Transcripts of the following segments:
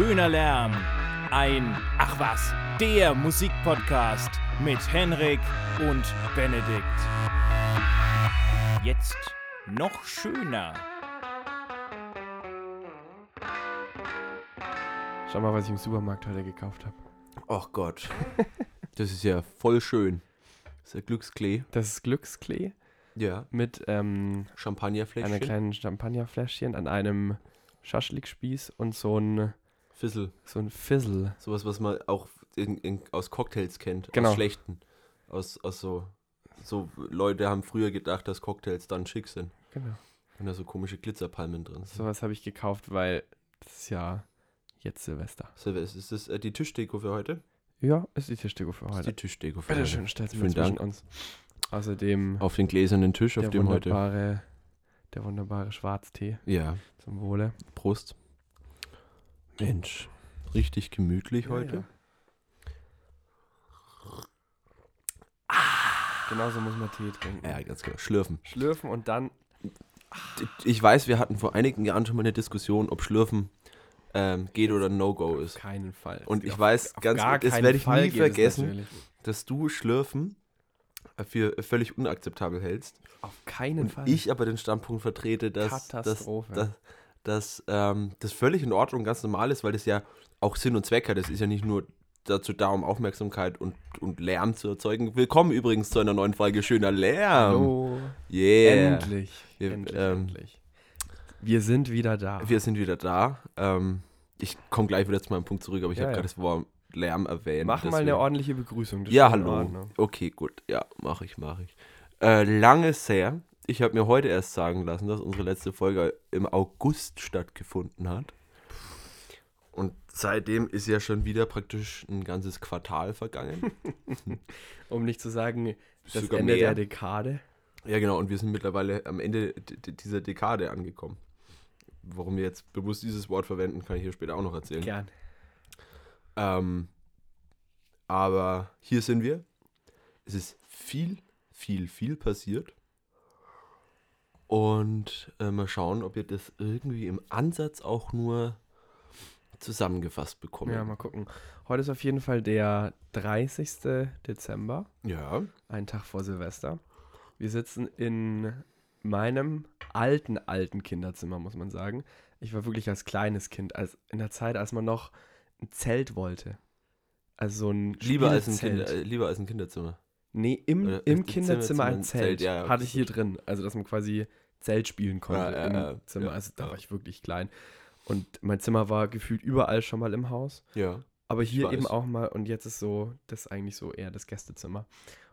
schöner Lärm. Ein, ach was, der Musikpodcast mit Henrik und Benedikt. Jetzt noch schöner. Schau mal, was ich im Supermarkt heute gekauft habe. Ach Gott. Das ist ja voll schön. Das ist ja Glücksklee. Das ist Glücksklee Ja. mit ähm, Champagnerfläschchen. einer kleinen Champagnerfläschchen an einem Schaschlikspieß und so ein, Fissel. so ein Fizzle. Sowas, was man auch in, in, aus Cocktails kennt. Genau. Aus schlechten. Aus, aus so. So Leute haben früher gedacht, dass Cocktails dann schick sind. Genau. Wenn da so komische Glitzerpalmen drin sind. Sowas habe ich gekauft, weil das ist ja jetzt Silvester. Silvester, ist das äh, die Tischdeko für heute? Ja, ist die Tischdeko für Das ist heute. die Tischdeko für Bitte heute. schön, stellt mal zwischen Dank. uns. Außerdem Auf den gläsernen Tisch, auf dem heute. der wunderbare Schwarztee Ja, zum Wohle. Prost. Mensch, richtig gemütlich Ja, heute. ja. Genauso muss man Tee trinken. Ja, ganz genau. Schlürfen. Schlürfen und dann Ich weiß, wir hatten vor einigen Jahren schon mal eine Diskussion, ob Schlürfen ähm, geht oder No-Go auf ist. keinen Fall. Und ich Auf- weiß auf ganz, gar das werde ich Fall nie vergessen, dass du Schlürfen für völlig unakzeptabel hältst. Auf keinen Und Fall. ich aber den Standpunkt vertrete, dass, dass, Katastrophe. dass, dass ähm, das völlig in Ordnung, ganz normal ist, weil das ja auch Sinn und Zweck hat. Das ist ja nicht nur dazu da, um Aufmerksamkeit und, und Lärm zu erzeugen. Willkommen übrigens zu einer neuen Folge Schöner Lärm. Hallo. Yeah. Endlich. Wir, endlich, ähm, endlich. Wir sind wieder da. Wir sind wieder da. Ähm, ich komme gleich wieder zu meinem Punkt zurück, aber ich Ja, habe ja. gerade das Wort Lärm erwähnt. Machen mal eine ordentliche Begrüßung. Ja, hallo. Okay, gut. Ja, mache ich, mache ich. Äh, lange ist her. Ich habe mir heute erst sagen lassen, dass unsere letzte Folge im August stattgefunden hat. Und seitdem ist ja schon wieder praktisch ein ganzes Quartal vergangen. Um nicht zu sagen, das Sogar Ende mehr. der Dekade. Ja, genau. Und wir sind mittlerweile am Ende dieser Dekade angekommen. Warum wir jetzt bewusst dieses Wort verwenden, kann ich hier später auch noch erzählen. Gern. Ähm, aber hier sind wir. Es ist viel, viel, viel passiert. Und äh, mal schauen, ob wir das irgendwie im Ansatz auch nur zusammengefasst bekommen. Ja, mal gucken. Heute ist auf jeden Fall der 30. Dezember, Ja, ein Tag vor Silvester. Wir sitzen in meinem alten, alten Kinderzimmer, muss man sagen. Ich war wirklich als kleines Kind, als in der Zeit, als man noch ein Zelt wollte. Also so ein lieber als, ein. Kinder, äh, lieber als ein Kinderzimmer. Nee, im, Oder im Kinderzimmer Zimmer- ein Zelt, Zelt. ja, Hatte ich hier drin. Also, dass man quasi Zelt spielen konnte Ja, ja, im ja, Zimmer. ja, also, da war ich wirklich klein. Und mein Zimmer war gefühlt überall schon mal im Haus. Ja. Aber hier eben auch mal. Und jetzt ist so, das ist eigentlich so eher das Gästezimmer.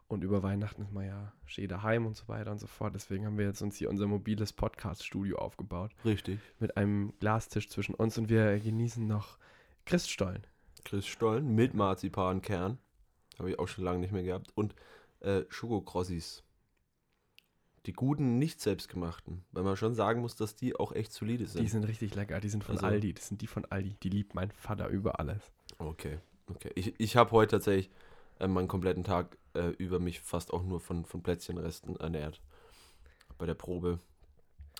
Und über Weihnachten ist man ja schön daheim und so weiter und so fort. Deswegen haben wir jetzt uns hier unser mobiles Podcast-Studio aufgebaut. Richtig. Mit einem Glastisch zwischen uns. Und wir genießen noch Christstollen. Chris Stollen mit Marzipankern. Habe ich auch schon lange nicht mehr gehabt. Und äh, Schokokrossis. Die guten, nicht selbstgemachten. Weil man schon sagen muss, dass die auch echt solide sind. Die sind richtig lecker. Die sind von Also- Aldi. Das sind die von Aldi. Die liebt mein Vater über alles. Okay, okay. Ich, ich habe heute tatsächlich äh, meinen kompletten Tag äh, über mich fast auch nur von, von Plätzchenresten ernährt. Bei der Probe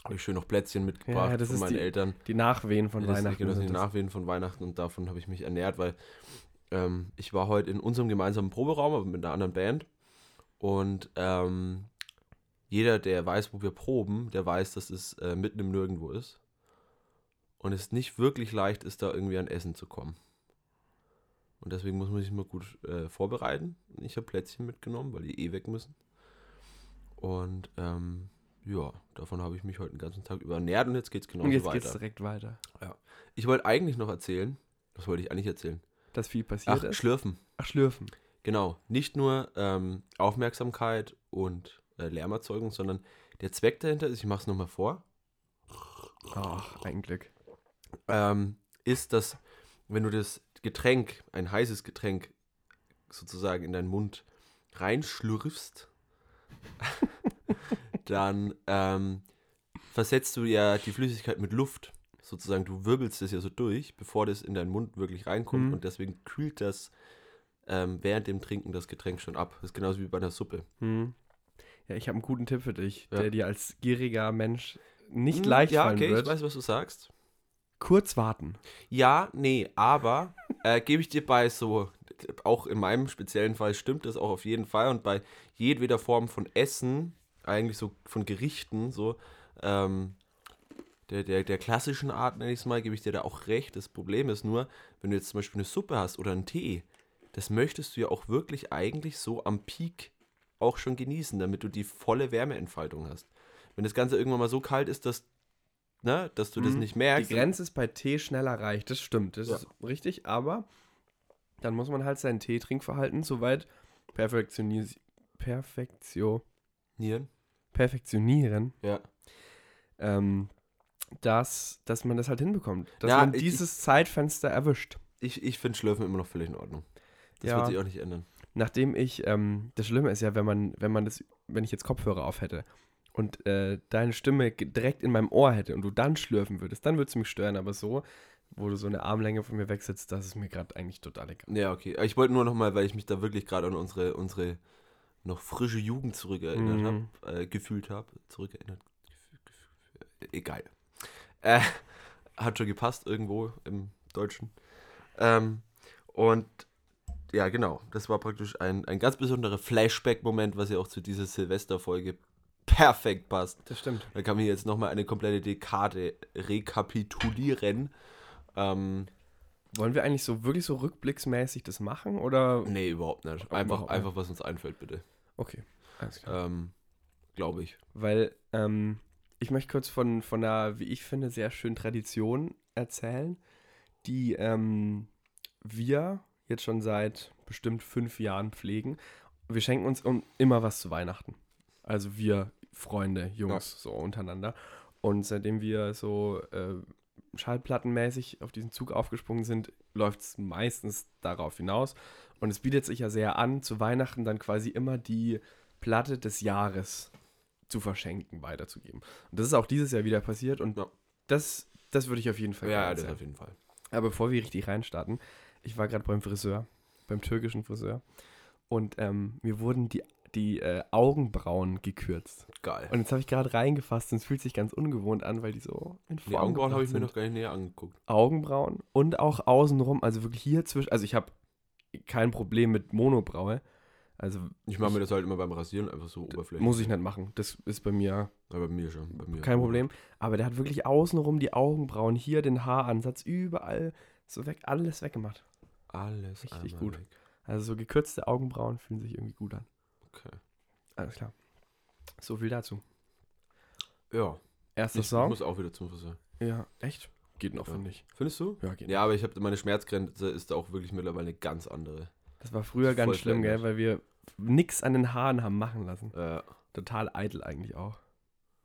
habe ich schön noch Plätzchen mitgebracht Ja, das von ist meinen die Eltern. Die Nachwehen von Ja, das, Weihnachten. Genau, die. Nachwehen von Weihnachten und davon habe ich mich ernährt, weil ähm, ich war heute in unserem gemeinsamen Proberaum, aber mit einer anderen Band. Und ähm, jeder, der weiß, wo wir proben, der weiß, dass es äh, mitten im Nirgendwo ist. Und es nicht wirklich leicht ist, da irgendwie an Essen zu kommen. Und deswegen muss man sich mal gut äh, vorbereiten. Ich habe Plätzchen mitgenommen, weil die eh weg müssen. Und ähm, ja, davon habe ich mich heute den ganzen Tag über ernährt und jetzt geht es genauso Und jetzt weiter. geht's direkt weiter. Ich wollte eigentlich noch erzählen, was wollte ich eigentlich erzählen? Dass viel passiert Ach, ist. Schlürfen. Ach, schlürfen. Genau. Nicht nur ähm, Aufmerksamkeit und Lärmerzeugung, sondern der Zweck dahinter ist, ich mache es nochmal vor, Ach, ein Glück. ähm, ist, dass wenn du das Getränk, ein heißes Getränk, sozusagen in deinen Mund reinschlürfst, dann ähm, versetzt du ja die Flüssigkeit mit Luft. Sozusagen, du wirbelst es ja so durch, bevor das in deinen Mund wirklich reinkommt Mhm. und deswegen kühlt das ähm, während dem Trinken das Getränk schon ab. Das ist genauso wie bei einer Suppe. Hm. Ja, ich habe einen guten Tipp für dich, Ja. der dir als gieriger Mensch nicht Hm, leicht Ja, fallen okay, wird. ich weiß, was du sagst. kurz warten. Ja, nee, aber äh, gebe ich dir bei so, auch in meinem speziellen Fall stimmt das auch auf jeden Fall und bei jedweder Form von Essen, eigentlich so von Gerichten, so, ähm, der, der, der klassischen Art, nenne ich es mal, gebe ich dir da auch recht. Das Problem ist nur, wenn du jetzt zum Beispiel eine Suppe hast oder einen Tee, das möchtest du ja auch wirklich eigentlich so am Peak auch schon genießen, damit du die volle Wärmeentfaltung hast. Wenn das Ganze irgendwann mal so kalt ist, dass, ne, dass du das Mhm. nicht Die merkst. Grenze ist bei Tee schnell erreicht, das stimmt, das Ja. ist richtig, aber dann muss man halt sein Teetrinkverhalten soweit perfektionis perfektio Nieren. perfektionieren, Ja. ähm, dass, dass man das halt hinbekommt. Dass Ja, man ich- dieses Zeitfenster erwischt. Ich, ich finde Schlürfen immer noch völlig in Ordnung. Das Ja. wird sich auch nicht ändern. Nachdem ich, ähm, das Schlimme ist ja, wenn man, wenn man das, wenn ich jetzt Kopfhörer auf hätte und äh, deine Stimme direkt in meinem Ohr hätte und du dann schlürfen würdest, dann würde es mich stören, aber so, wo du so eine Armlänge von mir wegsitzt, das ist mir gerade eigentlich total egal. Ja, okay. Ich wollte nur noch mal, weil ich mich da wirklich gerade an unsere, unsere noch frische Jugend zurückerinnert Mhm. habe, äh, gefühlt habe. Zurückerinnert. Gefühl, egal. Äh, hat schon gepasst irgendwo im Deutschen. Ähm, und ja, genau. Das war praktisch ein, ein ganz besonderer Flashback-Moment, was ja auch zu dieser Silvesterfolge perfekt passt. Das stimmt. Da kann man jetzt nochmal eine komplette Dekade rekapitulieren. Ähm, Wollen wir eigentlich so wirklich so rückblicksmäßig das machen oder? nee, überhaupt nicht. Einfach, Überhaupt einfach was uns einfällt, bitte. Okay, alles klar. Ähm, Glaube ich. Weil ähm, ich möchte kurz von, von einer, wie ich finde, sehr schönen Tradition erzählen, die ähm, wir jetzt schon seit bestimmt fünf Jahren pflegen. Wir schenken uns immer was zu Weihnachten. Also wir Freunde, Jungs, so untereinander. Und seitdem wir so äh, schallplattenmäßig auf diesen Zug aufgesprungen sind, läuft es meistens darauf hinaus. Und es bietet sich ja sehr an, zu Weihnachten dann quasi immer die Platte des Jahres zu verschenken, weiterzugeben. Und das ist auch dieses Jahr wieder passiert und Ja. das, das würde ich auf jeden Fall Ja, das auf jeden Fall. Aber bevor wir richtig reinstarten, ich war gerade beim Friseur, beim türkischen Friseur und ähm, mir wurden die, die äh, Augenbrauen gekürzt. Geil. Und jetzt habe ich gerade reingefasst und es fühlt sich ganz ungewohnt an, weil die so in Form die Augenbrauen habe ich mir noch gar nicht näher angeguckt. Augenbrauen und auch außenrum, also wirklich hier zwischen, also ich habe kein Problem mit Monobraue. Also Ich mache mir das halt immer beim Rasieren einfach so oberflächlich. muss ich nicht machen. Das ist bei mir Aber bei mir schon. Bei mir kein Problem. Aber der hat wirklich außenrum die Augenbrauen, hier den Haaransatz, überall so weg, alles weggemacht. Alles Richtig einmal gut. weg. Also so gekürzte Augenbrauen fühlen sich irgendwie gut an. Okay. Alles klar. So viel dazu. Ja. Erster Ich, ich Song. muss auch wieder zum Friseur. Ja, echt? Geht noch, Ja. finde ich. Findest du? Ja, geht Ja, aber ich habe meine Schmerzgrenze ist auch wirklich mittlerweile eine ganz andere. Das war früher Voll ganz schlimm, gell, weil wir nix an den Haaren haben machen lassen. Äh, Total eitel eigentlich auch.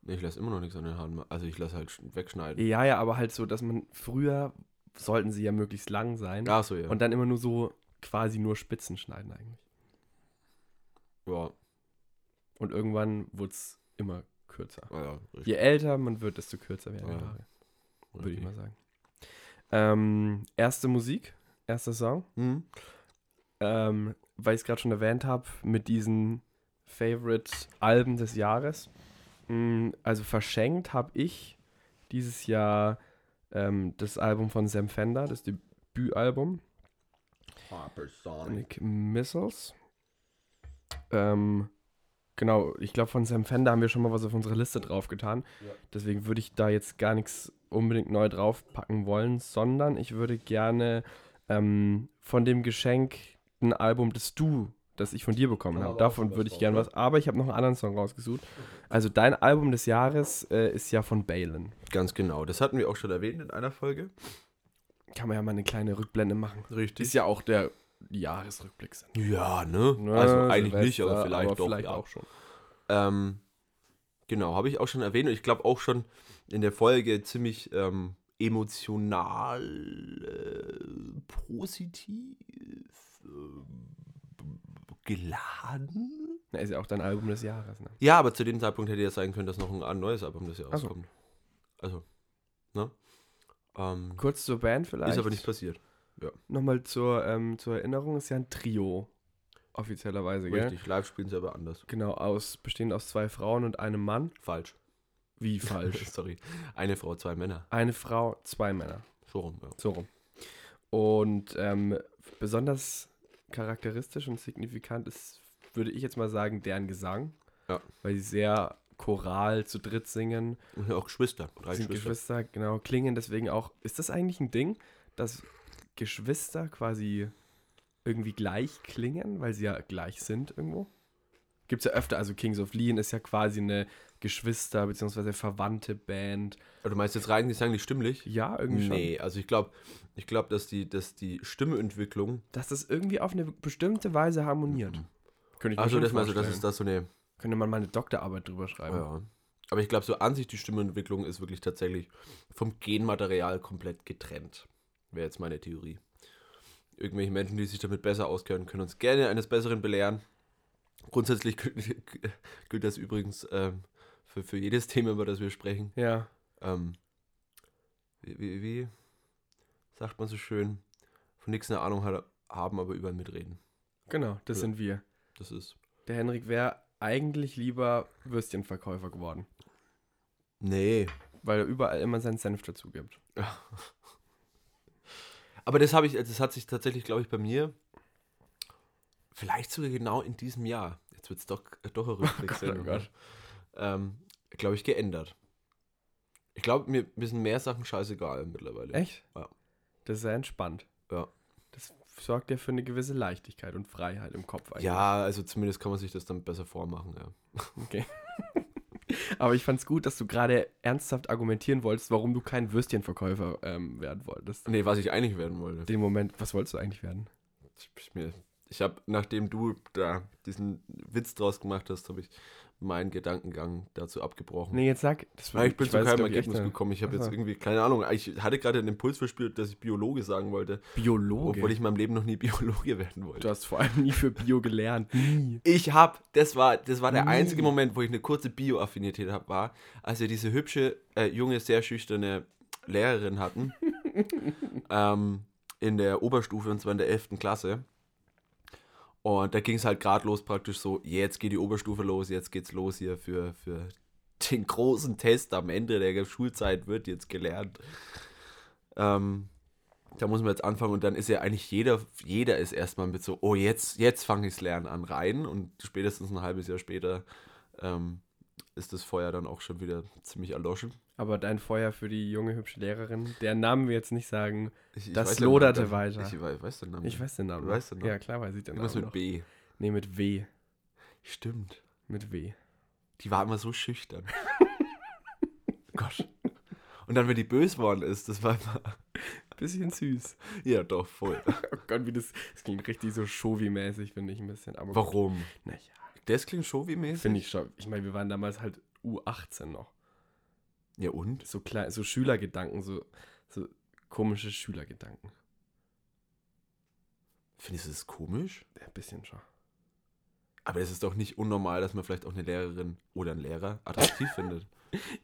nee, ich lasse immer noch nichts an den Haaren. ma- Also ich lasse halt sch- wegschneiden. Ja, ja, aber halt so, dass man früher sollten sie ja möglichst lang sein Ach so, ja. und dann immer nur so quasi nur Spitzen schneiden eigentlich. ja, Und irgendwann wurde es immer kürzer. ja. Je älter man wird, desto kürzer werden die Haare, würde ich mal sagen. Ähm, erste Musik, erster Song. Hm? ähm, weil ich es gerade schon erwähnt habe, mit diesen Favorite-Alben des Jahres. Mm, Also verschenkt habe ich dieses Jahr ähm, das Album von Sam Fender, das Debütalbum. Sonic Missiles. Ähm, genau, ich glaube, von Sam Fender haben wir schon mal was auf unsere Liste draufgetan. Ja. Deswegen würde ich da jetzt gar nichts unbedingt neu draufpacken wollen, sondern ich würde gerne ähm, von dem geschenkten Album, das du, das ich von dir bekommen Da habe, davon würde ich ne? was. Aber ich habe noch einen anderen Song rausgesucht. Also dein Album des Jahres äh, ist ja von Balen. Ganz genau. Das hatten wir auch schon erwähnt in einer Folge. Kann man ja mal eine kleine Rückblende machen. Richtig. Ist ja auch der Jahresrückblick. Ja, ne? Ne, also eigentlich nicht, Silvester, aber vielleicht aber doch. vielleicht ja. auch schon. Ähm, genau, habe ich auch schon erwähnt und ich glaube auch schon in der Folge ziemlich ähm, emotional äh, positiv äh, geladen. Na, ist ja auch dein Album des Jahres. Ne? Ja, aber zu dem Zeitpunkt hätte ja sein können, dass noch ein, neues Album das Jahr Ach so. rauskommt. Also, ne? Ähm, Kurz zur Band vielleicht. ist aber nicht passiert. Nochmal zur, ähm, zur Erinnerung, ist ja ein Trio. Offiziellerweise, gell? Richtig, live spielen sie aber anders. Genau, aus, bestehend aus zwei Frauen und einem Mann. Falsch. Wie falsch? Sorry. Eine Frau, zwei Männer. Eine Frau, zwei Männer. So rum, ja. So rum. Und ähm, besonders charakteristisch und signifikant ist, würde ich jetzt mal sagen, deren Gesang. Ja. Weil sie sehr choral zu dritt singen. Und auch Geschwister. Drei sind Geschwister. Geschwister, genau, klingen deswegen auch. Ist das eigentlich ein Ding, dass Geschwister quasi irgendwie gleich klingen, weil sie ja gleich sind irgendwo? Gibt es ja öfter, also Kings of Leon ist ja quasi eine Geschwister- bzw. verwandte Band. Du meinst jetzt rein gesanglich stimmlich? Ja, irgendwie schon. Nee, also ich glaube, ich glaube, dass die, dass die Stimmeentwicklung. Dass das irgendwie auf eine bestimmte Weise harmoniert. Könnte ich mir Also das vorstellen. das ist da so eine. Könnte man mal eine Doktorarbeit drüber schreiben. Ja. Aber ich glaube, so an sich die Stimmentwicklung ist wirklich tatsächlich vom Genmaterial komplett getrennt. Wäre jetzt meine Theorie. Irgendwelche Menschen, die sich damit besser auskennen, können uns gerne eines Besseren belehren. Grundsätzlich gilt, gilt das übrigens ähm, für, für jedes Thema, über das wir sprechen. Ja. Ähm, wie, wie, wie sagt man so schön? Von nichts eine Ahnung haben, aber überall mitreden. genau, das Ja. sind wir. Das ist. Der Henrik wäre eigentlich lieber Würstchenverkäufer geworden, Nee. weil er überall immer seinen Senf dazu gibt. Aber das habe ich, das hat sich tatsächlich, glaube ich, bei mir vielleicht sogar genau in diesem Jahr. Jetzt wird es doch, äh, doch ein Rückblick Gott, sein, oh Gott. Ähm, glaube ich, geändert. Ich glaube, mir, sind mehr Sachen scheißegal mittlerweile. Echt? Ja. Das ist sehr entspannt. Ja. Das sorgt ja für eine gewisse Leichtigkeit und Freiheit im Kopf eigentlich. Ja, also zumindest kann man sich das dann besser vormachen, ja. Okay. Aber ich fand's gut, dass du gerade ernsthaft argumentieren wolltest, warum du kein Würstchenverkäufer ähm, werden wolltest. Nee, was ich eigentlich werden wollte. Den Moment, was wolltest du eigentlich werden? Ich, mir- ich habe, nachdem du da diesen Witz draus gemacht hast, habe ich meinen Gedankengang dazu abgebrochen. Nee, jetzt sag. Das Ja, ich bin zu weiß, keinem ich, Ergebnis eine- gekommen. Ich habe jetzt irgendwie, keine Ahnung, ich hatte gerade den Impuls verspürt, dass ich Biologe sagen wollte, Biologe. obwohl ich in meinem Leben noch nie Biologe werden wollte. du hast vor allem nie für Bio gelernt. Nie. Ich habe, das war, das war der Nie. einzige Moment, wo ich eine kurze Bio-Affinität habe, war, als wir diese hübsche, äh, junge, sehr schüchterne Lehrerin hatten, ähm, in der Oberstufe, und zwar in der 11. Klasse. Und da ging es halt gerade los, praktisch so, jetzt geht die Oberstufe los, jetzt geht's los hier für, für den großen Test am Ende der Schulzeit wird jetzt gelernt. Ähm, da muss man jetzt anfangen und dann ist ja eigentlich jeder, jeder ist erstmal mit so, oh, jetzt, jetzt fange ich das Lernen an rein und spätestens ein halbes Jahr später ähm, ist das Feuer dann auch schon wieder ziemlich erloschen. Aber dein Feuer für die junge, hübsche Lehrerin, deren Namen wir jetzt nicht sagen. Ich, ich Das weiß loderte Namen. weiter. Ich wei- weiß den Namen. Ich weiß den Namen. Weißt den, ne? Ja, klar weiß ich den Namen. mit noch. B. Nee, mit W. Stimmt. Mit W. Die war immer so schüchtern. Gott. Und dann, wenn die böse worden ist, das war immer. Bisschen süß. Ja, doch, voll. Oh Gott, wie das. Das klingt richtig so Shovi-mäßig, finde ich ein bisschen. Aber. Warum? Naja, Das klingt schon wie mäßig. finde ich schon. Ich meine, wir waren damals halt U18 noch. Ja, und? So klein, so Schülergedanken, so, so komische Schülergedanken. Findest du das komisch? Ja, ein bisschen schon. Aber es ist doch nicht unnormal, dass man vielleicht auch eine Lehrerin oder einen Lehrer attraktiv findet.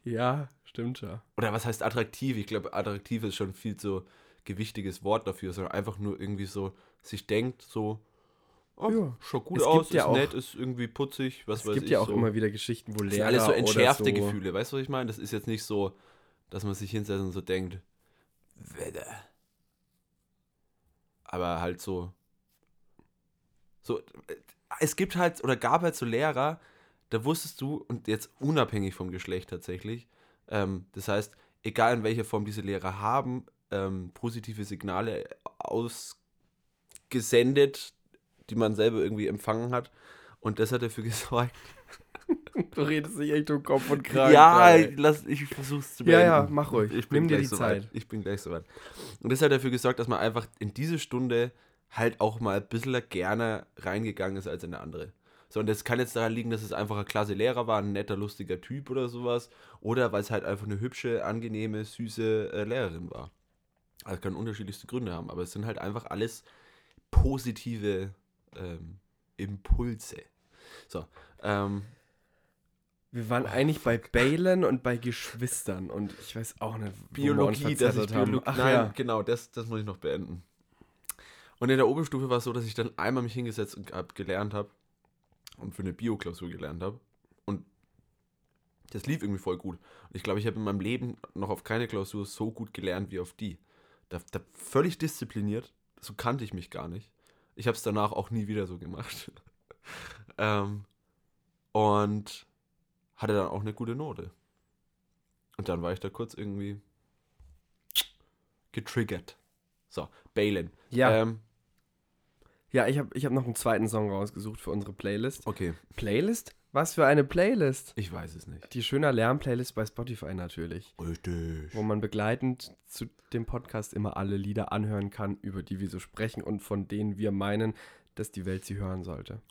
Ja, stimmt schon. Oder was heißt attraktiv? Ich glaube, attraktiv ist schon viel zu gewichtiges Wort dafür, sondern einfach nur irgendwie so sich denkt, so, oh, Ja. schaut gut Es aus, gibt ja ist auch- nett, ist irgendwie putzig, was es weiß gibt ich. ja auch so. immer wieder Geschichten, wo Das sind Lehrer alles so entschärfte so, Gefühle, weißt du, was ich meine? Das ist jetzt nicht so, dass man sich hinsetzt und so denkt, Wedde. Aber halt so, so, es gibt halt, oder gab halt so Lehrer, da wusstest du, und jetzt unabhängig vom Geschlecht tatsächlich, ähm, das heißt, egal in welcher Form diese Lehrer haben, ähm, positive Signale ausgesendet, die man selber irgendwie empfangen hat. Und das hat dafür gesorgt, Du redest nicht echt um Kopf und Kragen. ja, gerade. lass, ich versuch's zu Ja, beenden. ja, mach ruhig. Ich bin Nimm dir gleich die soweit. Zeit. Ich bin gleich soweit. Und das hat dafür gesorgt, dass man einfach in diese Stunde halt auch mal ein bisschen gerne reingegangen ist als in eine andere. So, und das kann jetzt daran liegen, dass es einfach ein klasse Lehrer war, ein netter, lustiger Typ oder sowas. Oder weil es halt einfach eine hübsche, angenehme, süße äh, Lehrerin war. Also kann unterschiedlichste Gründe haben, aber es sind halt einfach alles positive ähm, Impulse. So, ähm, Wir waren eigentlich bei Balen und bei Geschwistern und ich weiß auch nicht, Biologie, dass ich verzettelt haben. Biologie. Ach Nein, ja. genau, das, das muss ich noch beenden. Und in der Oberstufe war es so, dass ich dann einmal mich hingesetzt und hab, gelernt habe und für eine Bio-Klausur gelernt habe. Und Das lief irgendwie voll gut. Und ich glaube, ich habe in meinem Leben noch auf keine Klausur so gut gelernt wie auf die. Da, da völlig diszipliniert. So kannte ich mich gar nicht. Ich habe es danach auch nie wieder so gemacht. ähm, und hatte dann auch eine gute Note. Und dann war ich da kurz irgendwie getriggert. So, Balin. Ja, Ähm, ja ich habe ich hab noch einen zweiten Song rausgesucht für unsere Playlist. okay, Playlist? Was für eine Playlist? ich weiß es nicht. Die schöner Lärm-Playlist bei Spotify natürlich. Richtig. Wo man begleitend zu dem Podcast immer alle Lieder anhören kann, über die wir so sprechen und von denen wir meinen, dass die Welt sie hören sollte.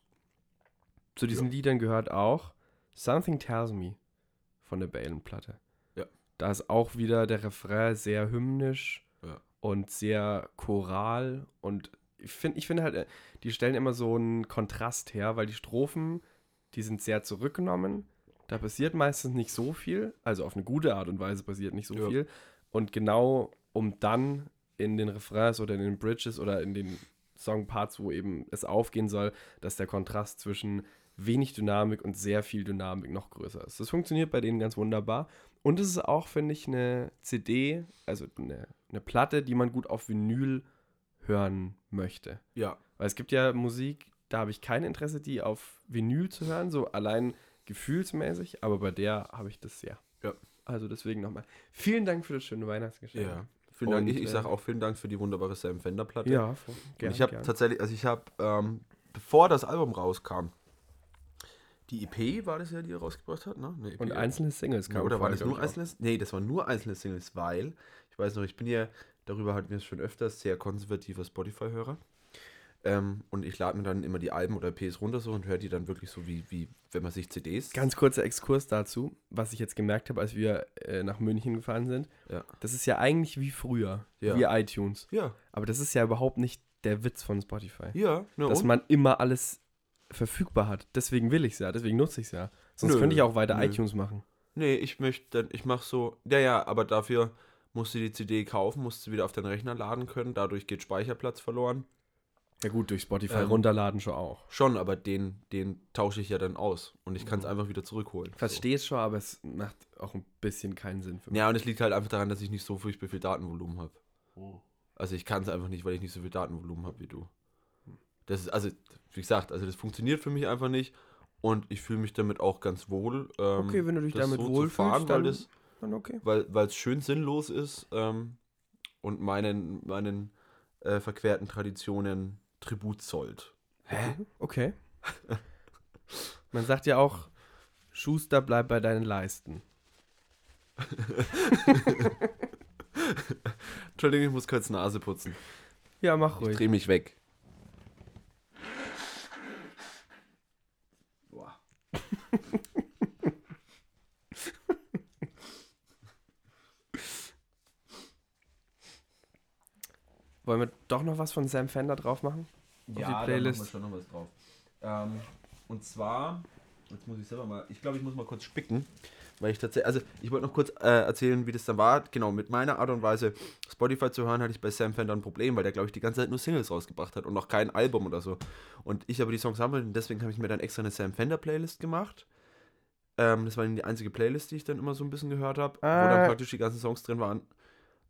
Zu diesen Ja. Liedern gehört auch Something Tells Me von der Balen-Platte. Ja. Da ist auch wieder der Refrain sehr hymnisch Ja. und sehr choral und ich finde ich finde halt, äh, die stellen immer so einen Kontrast her, weil die Strophen, die sind sehr zurückgenommen. Da passiert meistens nicht so viel, also auf eine gute Art und Weise passiert nicht so Ja. viel. Und genau um dann in den Refrains oder in den Bridges oder in den Songparts, wo eben es aufgehen soll, dass der Kontrast zwischen wenig Dynamik und sehr viel Dynamik noch größer ist. Das funktioniert bei denen ganz wunderbar. Und es ist auch, finde ich, eine CD, also eine, eine Platte, die man gut auf Vinyl hören möchte. Ja, Weil es gibt ja Musik, da habe ich kein Interesse, die auf Vinyl zu hören, so allein gefühlsmäßig, aber bei der habe ich das sehr. Ja. Also deswegen nochmal. Vielen Dank für das schöne Weihnachtsgeschenk. ja. Vielen Dank. Und, Ich, ich äh, sage auch vielen Dank für die wunderbare Sam Fender Platte. Ja, voll- Und ich habe tatsächlich, also ich habe, ähm, bevor das Album rauskam, die EP war das ja, die er rausgebracht hat, ne? EP, Und ja. einzelne Singles Ja, kamen oder war das nur einzelne? Nee, das waren nur einzelne Singles, weil, ich weiß noch, ich bin ja, darüber hatten wir es schon öfters, sehr konservativer Spotify-Hörer. Ähm, und ich lade mir dann immer die Alben oder EPs runter so und höre die dann wirklich so wie, wie wenn man sich CDs. Ganz kurzer Exkurs dazu, was ich jetzt gemerkt habe, als wir äh, nach München gefahren sind. Ja. Das ist ja eigentlich wie früher, Ja. wie iTunes. Ja, Aber das ist ja überhaupt nicht der Witz von Spotify. ja, ne, dass und? man immer alles verfügbar hat. Deswegen will ich es ja, deswegen nutze ich es ja. Sonst Nö, könnte ich auch weiter nö. iTunes machen. Nee, ich möchte ich mache so, ja, ja, aber dafür musst du die CD kaufen, musst du wieder auf deinen Rechner laden können, dadurch geht Speicherplatz verloren. Ja gut, durch Spotify Ähm, runterladen schon auch. Schon, aber den, den tausche ich ja dann aus und ich Mhm. kann es einfach wieder zurückholen. Verstehe es schon, aber es macht auch ein bisschen keinen Sinn für So. mich. Ja, und es liegt halt einfach daran, dass ich nicht so furchtbar viel Datenvolumen habe. Also ich kann es einfach nicht, weil ich nicht so viel Datenvolumen habe wie du. Das ist, also, wie gesagt, also das funktioniert für mich einfach nicht und ich fühle mich damit auch ganz wohl. ähm, Okay, wenn du dich damit zu wohlfühlst, fahren, weil dann- das Dann okay. weil weil es schön sinnlos ist ähm, und meinen, meinen äh, verquerten Traditionen Tribut zollt. Hä? Okay. Man sagt ja auch, Schuster, bleib bei deinen Leisten. Entschuldigung, ich muss kurz Nase putzen. Ja, mach Ich ruhig. drehe mich weg. Wollen wir doch noch was von Sam Fender drauf machen? Auf die Playlist. da machen wir schon noch was drauf. Ähm, und zwar, jetzt muss ich selber mal, ich glaube, ich muss mal kurz spicken, weil ich tatsächlich, also ich wollte noch kurz äh, erzählen, wie das dann war. Genau, mit meiner Art und Weise Spotify zu hören, hatte ich bei Sam Fender ein Problem, weil der, glaube ich, die ganze Zeit nur Singles rausgebracht hat und noch kein Album oder so. Und ich aber die Songs wollte und deswegen habe ich mir dann extra eine Sam Fender Playlist gemacht. Ähm, das war die einzige Playlist, die ich dann immer so ein bisschen gehört habe, wo Ah. dann praktisch die ganzen Songs drin waren.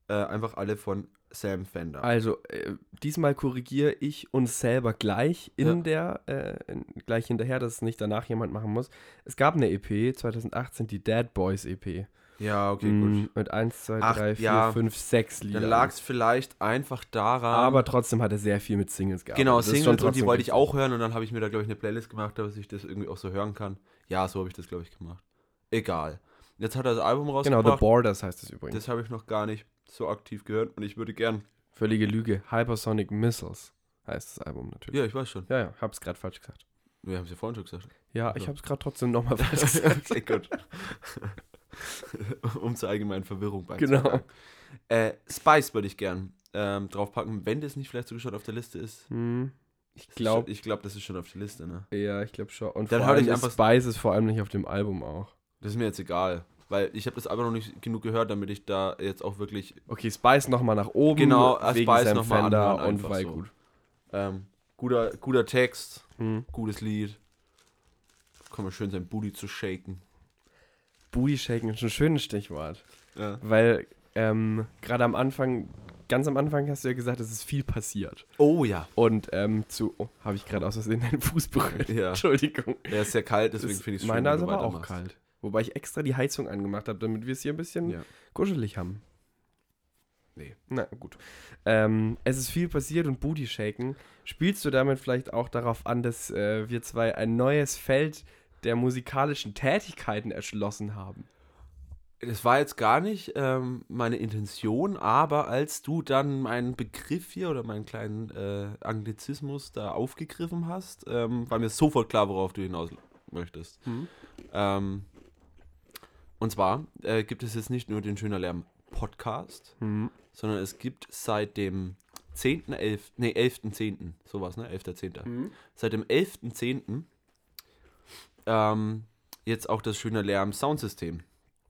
Äh, einfach alle von Sam Fender. Also, äh, diesmal korrigiere ich uns selber gleich in Ja. der, äh, in, gleich hinterher, dass es nicht danach jemand machen muss. Es gab eine EP 2018, die Dead Boys EP. ja, okay, Mm, gut. Mit 1, 2, Ach, 3, 4, ja. 5, 6 Liedern. Dann lag es vielleicht einfach daran. Aber trotzdem hat er sehr viel mit Singles gearbeitet. genau, Singles und die wollte ich auch hören und dann habe ich mir da, glaube ich, eine Playlist gemacht, dass ich das irgendwie auch so hören kann. Ja, so habe ich das, glaube ich, gemacht. Egal. Jetzt hat er das Album Genau, rausgebracht. The Borders heißt es übrigens. das habe ich noch gar nicht so aktiv gehört und ich würde gern. Völlige Lüge. Hypersonic Missiles heißt das Album natürlich. Ja, ich weiß schon. Ja, ja, hab's gerade falsch gesagt. Wir haben es ja vorhin schon gesagt. Ja, Also. ich hab's gerade trotzdem nochmal falsch gesagt. okay, gut. um zur allgemeinen Verwirrung Genau. beizutragen. Äh, Spice würde ich gern ähm, draufpacken, wenn das nicht vielleicht sogar schon auf der Liste ist. Hm, ich glaube, Ich glaube, das ist schon auf der Liste, ne? ja, ich glaube schon. Und Dann vor allem ich einfach- Spice ist vor allem nicht auf dem Album auch. Das ist mir jetzt egal. Weil ich habe das Album noch nicht genug gehört, damit ich da jetzt auch wirklich Okay, Spice nochmal nach oben. Genau, wegen Spice Sam noch mal Fender anhören, und einfach weil so. gut. ähm, guter, guter Text, Hm. gutes Lied. Kann man schön sein Booty zu shaken. Booty Shaken ist ein schönes Stichwort. Ja. Weil ähm, gerade am Anfang, ganz am Anfang hast du ja gesagt, es ist viel passiert. Oh ja. Und ähm, zu, oh, habe ich gerade aus Versehen deinen Fuß berührt. Ja. Entschuldigung. Er ist sehr kalt, deswegen finde ich es schön, Meiner ist aber auch kalt. Wobei ich extra die Heizung angemacht habe, damit wir es hier ein bisschen Ja. kuschelig haben. Nee. Na gut. Ähm, es ist viel passiert und Booty Shaken. Spielst du damit vielleicht auch darauf an, dass äh, wir zwei ein neues Feld der musikalischen Tätigkeiten erschlossen haben? Das war jetzt gar nicht ähm, meine Intention, aber als du dann meinen Begriff hier oder meinen kleinen äh, Anglizismus da aufgegriffen hast, ähm, war mir sofort klar, worauf du hinaus möchtest. Ähm, und zwar äh, gibt es jetzt nicht nur den Schöner Lärm Podcast, Mhm. sondern es gibt seit dem 10.11., nee, 11.10., sowas, ne, 11.10. Mhm. Seit dem 11.10. Ähm, jetzt auch das Schöner Lärm Soundsystem.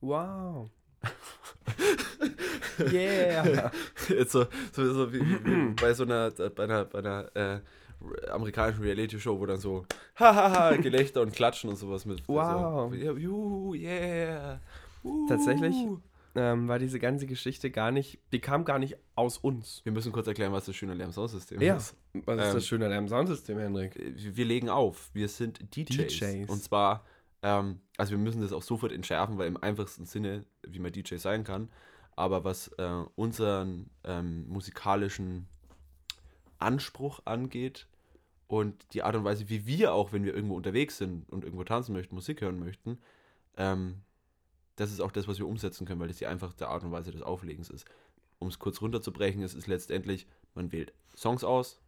Wow. yeah. Jetzt so, so, so wie, wie bei so einer, bei einer, bei einer äh, amerikanischen Reality-Show, wo dann so hahaha, Gelächter und Klatschen und sowas mit. Wow. So, ja, juhu, yeah. Uh. Tatsächlich? Ähm, war diese ganze Geschichte gar nicht, die kam gar nicht aus uns. Wir müssen kurz erklären, was das schöne Lärm-Soundsystem Ja. ist. Was ist Ähm, das schöne Lärm-Soundsystem, Henrik? Wir wir legen auf. Wir sind DJs. DJs. Und zwar, ähm, also wir müssen das auch sofort entschärfen, weil im einfachsten Sinne, wie man DJ sein kann, aber was äh, unseren ähm, musikalischen Anspruch angeht und die Art und Weise, wie wir auch, wenn wir irgendwo unterwegs sind und irgendwo tanzen möchten, Musik hören möchten, ähm, das ist auch das, was wir umsetzen können, weil das die einfachste Art und Weise des Auflegens ist. Um es kurz runterzubrechen, es ist letztendlich, man wählt Songs aus,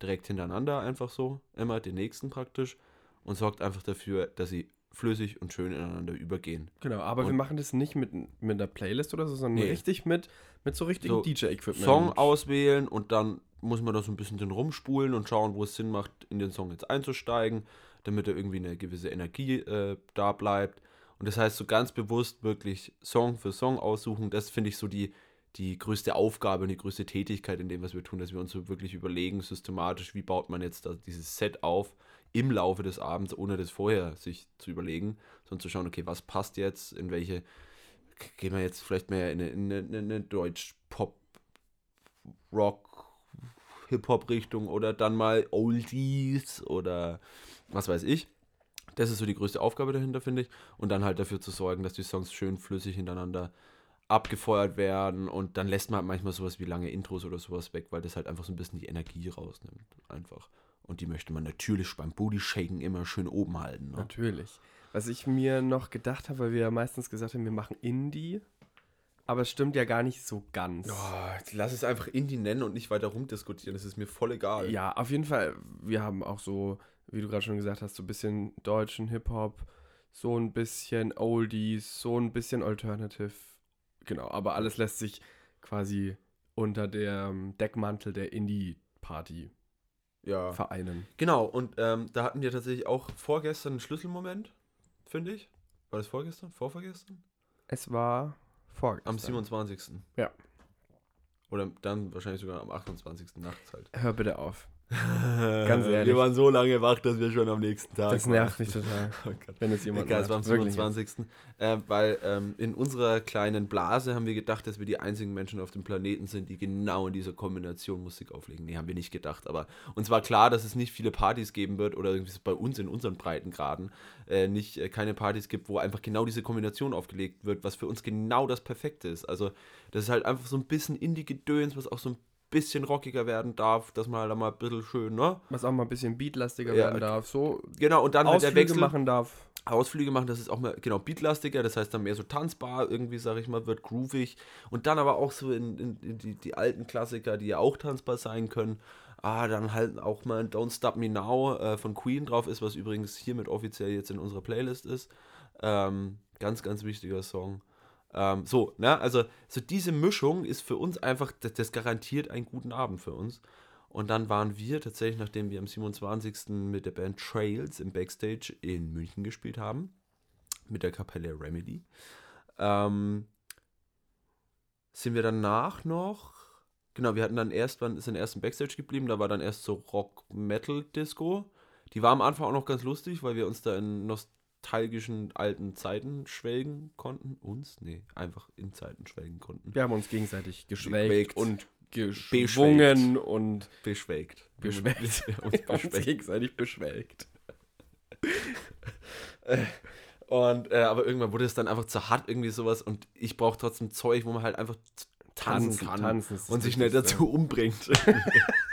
direkt hintereinander einfach so, immer den nächsten praktisch und sorgt einfach dafür, dass sie flüssig und schön ineinander übergehen. Genau, aber wir und- machen das nicht mit, mit einer Playlist oder so, sondern Nee. richtig mit, mit so richtigen So, DJ-Equipment. Song auswählen und dann muss man da so ein bisschen drin rumspulen und schauen, wo es Sinn macht, in den Song jetzt einzusteigen, damit da irgendwie eine gewisse Energie äh, da bleibt. Und das heißt, so ganz bewusst wirklich Song für Song aussuchen, das finde ich so die, die größte Aufgabe und die größte Tätigkeit in dem, was wir tun, dass wir uns so wirklich überlegen, systematisch, wie baut man jetzt da dieses Set auf im Laufe des Abends, ohne das vorher sich zu überlegen, sondern zu schauen, okay, was passt jetzt, in welche, gehen wir jetzt vielleicht mehr in eine, in eine, in eine Deutsch-Pop, Rock, Hip-Hop-Richtung oder dann mal Oldies oder was weiß ich. Das ist so die größte Aufgabe dahinter, finde ich. Und dann halt dafür zu sorgen, dass die Songs schön flüssig hintereinander abgefeuert werden und dann lässt man halt manchmal sowas wie lange Intros oder sowas weg, weil das halt einfach so ein bisschen die Energie rausnimmt. Einfach. Und die möchte man natürlich beim Booty Shaken immer schön oben halten. Ne? Natürlich. Was ich mir noch gedacht habe, weil wir ja meistens gesagt haben, wir machen Indie, aber es stimmt ja gar nicht so ganz. Oh, lass es einfach Indie nennen und nicht weiter rumdiskutieren. Das ist mir voll egal. Ja, auf jeden Fall, wir haben auch so, wie du gerade schon gesagt hast, so ein bisschen deutschen Hip-Hop, so ein bisschen Oldies, so ein bisschen Alternative. Genau, aber alles lässt sich quasi unter dem Deckmantel der Indie-Party ja. vereinen. Genau, und ähm, da hatten wir tatsächlich auch vorgestern einen Schlüsselmoment, finde ich. War das vorgestern? Vorvergestern? Es war vorgestern. Am 27. Ja. Oder dann wahrscheinlich sogar am 28. nachts halt. Hör bitte auf. Ganz ehrlich. Wir waren so lange wach, dass wir schon am nächsten Tag Das nervt mich total, Oh wenn es jemand Egal, es war am macht. Wirklich. 27. Äh, weil ähm, in unserer kleinen Blase haben wir gedacht, dass wir die einzigen Menschen auf dem Planeten sind, die genau in dieser Kombination Musik auflegen. Nee, haben wir nicht gedacht. Aber uns war klar, dass es nicht viele Partys geben wird oder irgendwie bei uns in unseren Breitengraden äh, nicht äh, keine Partys gibt, wo einfach genau diese Kombination aufgelegt wird, was für uns genau das Perfekte ist. Also das ist halt einfach so ein bisschen Indie-Gedöns, was auch so ein bisschen rockiger werden darf, dass man halt mal ein bisschen schön, ne? Was auch mal ein bisschen beatlastiger Ja, werden darf. So Genau, und dann halt der Ausflüge Wechsel. machen darf. Ausflüge machen, das ist auch mal, genau, beatlastiger, das heißt dann mehr so tanzbar, irgendwie, sag ich mal, wird groovig. Und dann aber auch so in, in, in die, die alten Klassiker, die ja auch tanzbar sein können. Ah, dann halt auch mal ein Don't Stop Me Now äh, von Queen drauf ist, was übrigens hiermit offiziell jetzt in unserer Playlist ist. Ähm, ganz, ganz wichtiger Song. Ähm, so, ne, also so diese Mischung ist für uns einfach, das, das garantiert einen guten Abend für uns. Und dann waren wir tatsächlich, nachdem wir am 27. mit der Band Trails im Backstage in München gespielt haben, mit der Kapelle Remedy, ähm, sind wir danach noch, genau, wir hatten dann erst, waren, sind erst im Backstage geblieben, da war dann erst so Rock-Metal-Disco. Die war am Anfang auch noch ganz lustig, weil wir uns da in nostalgischen alten Zeiten schwelgen konnten. Uns? Nee, einfach in Zeiten schwelgen konnten. Wir haben uns gegenseitig geschwelgt Geschwelgt. und geschwungen und Beschwelgt. beschwelgt. Wir haben uns Wir haben uns beschwelgt. gegenseitig beschwelgt. Und, äh, aber irgendwann wurde es dann einfach zu hart, irgendwie sowas. Und ich brauche trotzdem Zeug, wo man halt einfach tanzen, Tanzen, kann tanzen und sich nicht dazu umbringt.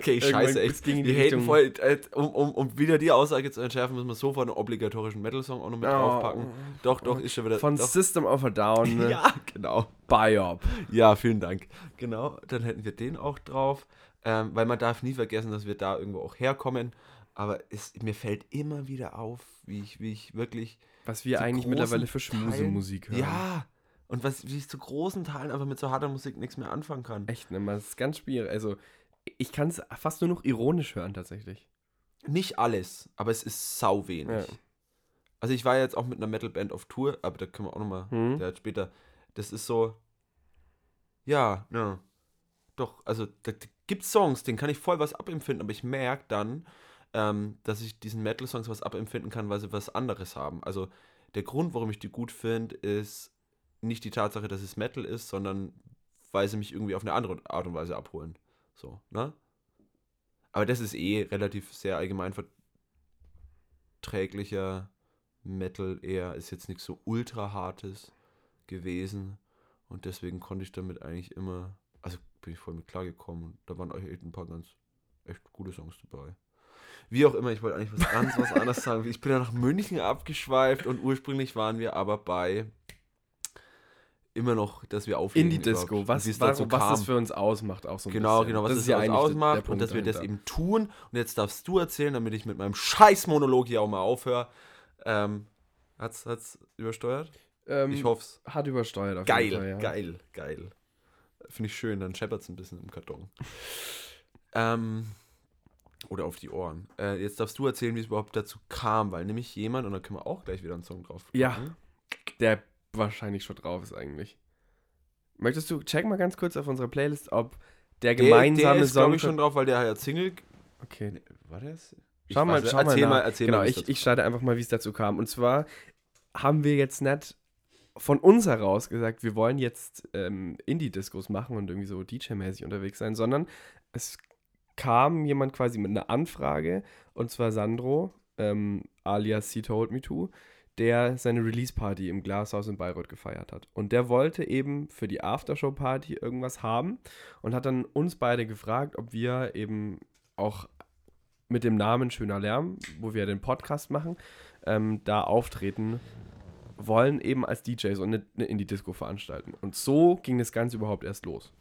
okay, Irgendwann scheiße, echt. ging Wir hätten voll, äh, um, um, um wieder die Aussage zu entschärfen, müssen wir sofort einen obligatorischen Metal-Song auch noch mit Oh. draufpacken. Doch, doch, ist schon wieder. Von doch. System of a Down, ne? Ja, genau. Biop. Ja, vielen Dank. Genau, dann hätten wir den auch drauf. Ähm, weil man darf nie vergessen, dass wir da irgendwo auch herkommen. Aber es, mir fällt immer wieder auf, wie ich, wie ich wirklich. Was wir eigentlich mittlerweile für Schmusemusik hören. Ja, und was, wie ich zu großen Teilen einfach mit so harter Musik nichts mehr anfangen kann. Echt, ne? man, Das ist ganz schwierig. Also, ich kann es fast nur noch ironisch hören, tatsächlich. Nicht alles, aber es ist sau wenig. Ja. Also ich war jetzt auch mit einer Metalband auf Tour, aber da können wir auch nochmal, Hm. der hat später, das ist so, ja, ja, doch, also da, da gibt Songs, denen kann ich voll was abempfinden, aber ich merke dann, ähm, dass ich diesen Metal-Songs was abempfinden kann, weil sie was anderes haben. Also der Grund, warum ich die gut finde, ist nicht die Tatsache, dass es Metal ist, sondern weil sie mich irgendwie auf eine andere Art und Weise abholen. So, ne? Aber das ist eh relativ sehr allgemein verträglicher Metal eher, ist jetzt nichts so ultra hartes gewesen und deswegen konnte ich damit eigentlich immer, also bin ich voll mit klargekommen da waren echt ein paar ganz echt gute Songs dabei. Wie auch immer, ich wollte eigentlich was ganz was anderes sagen. Ich bin ja nach München abgeschweift und ursprünglich waren wir aber bei immer noch, dass wir auflegen. Indie-Disco, überhaupt. was, Und wie es warum, dazu was das für uns ausmacht, auch so ein Genau, bisschen. genau, was das das, ja der- ausmacht und dass wir das dahinter. eben tun. Und jetzt darfst du erzählen, damit ich mit meinem Scheiß-Monolog hier auch mal aufhöre. Ähm, hat's, hat's übersteuert? Ähm, ich hoffe es. Hat übersteuert auf Geil, jeden Fall, ja. geil, geil. Finde ich schön, dann scheppert's ein bisschen im Karton. ähm, oder auf die Ohren. Äh, jetzt darfst du erzählen, wie es überhaupt dazu kam, weil nämlich jemand, und da können wir auch gleich wieder einen Song drauf Ja. Der wahrscheinlich schon drauf ist eigentlich. Möchtest du, check mal ganz kurz auf unserer Playlist, ob der Der, gemeinsame der ist, Song... ich, schon drauf, weil der ja Single. okay, Nee, war der? Ich Schau mal, schau erzähl mal, nach. erzähl genau, mal. ich, ich starte einfach mal, wie es dazu kam. Und zwar haben wir jetzt nicht von uns heraus gesagt, wir wollen jetzt ähm, Indie-Discos machen und irgendwie so DJ-mäßig unterwegs sein, sondern es kam jemand quasi mit einer Anfrage, und zwar Sandro, ähm, alias He Told Me To, der seine Release-Party im Glashaus in Bayreuth gefeiert hat. Und der wollte eben für die Aftershow-Party irgendwas haben und hat dann uns beide gefragt, ob wir eben auch mit dem Namen Schöner Lärm, wo wir den Podcast machen, ähm, da auftreten wollen, eben als DJs und eine, eine Indie-Disco veranstalten. Und so ging das Ganze überhaupt erst los.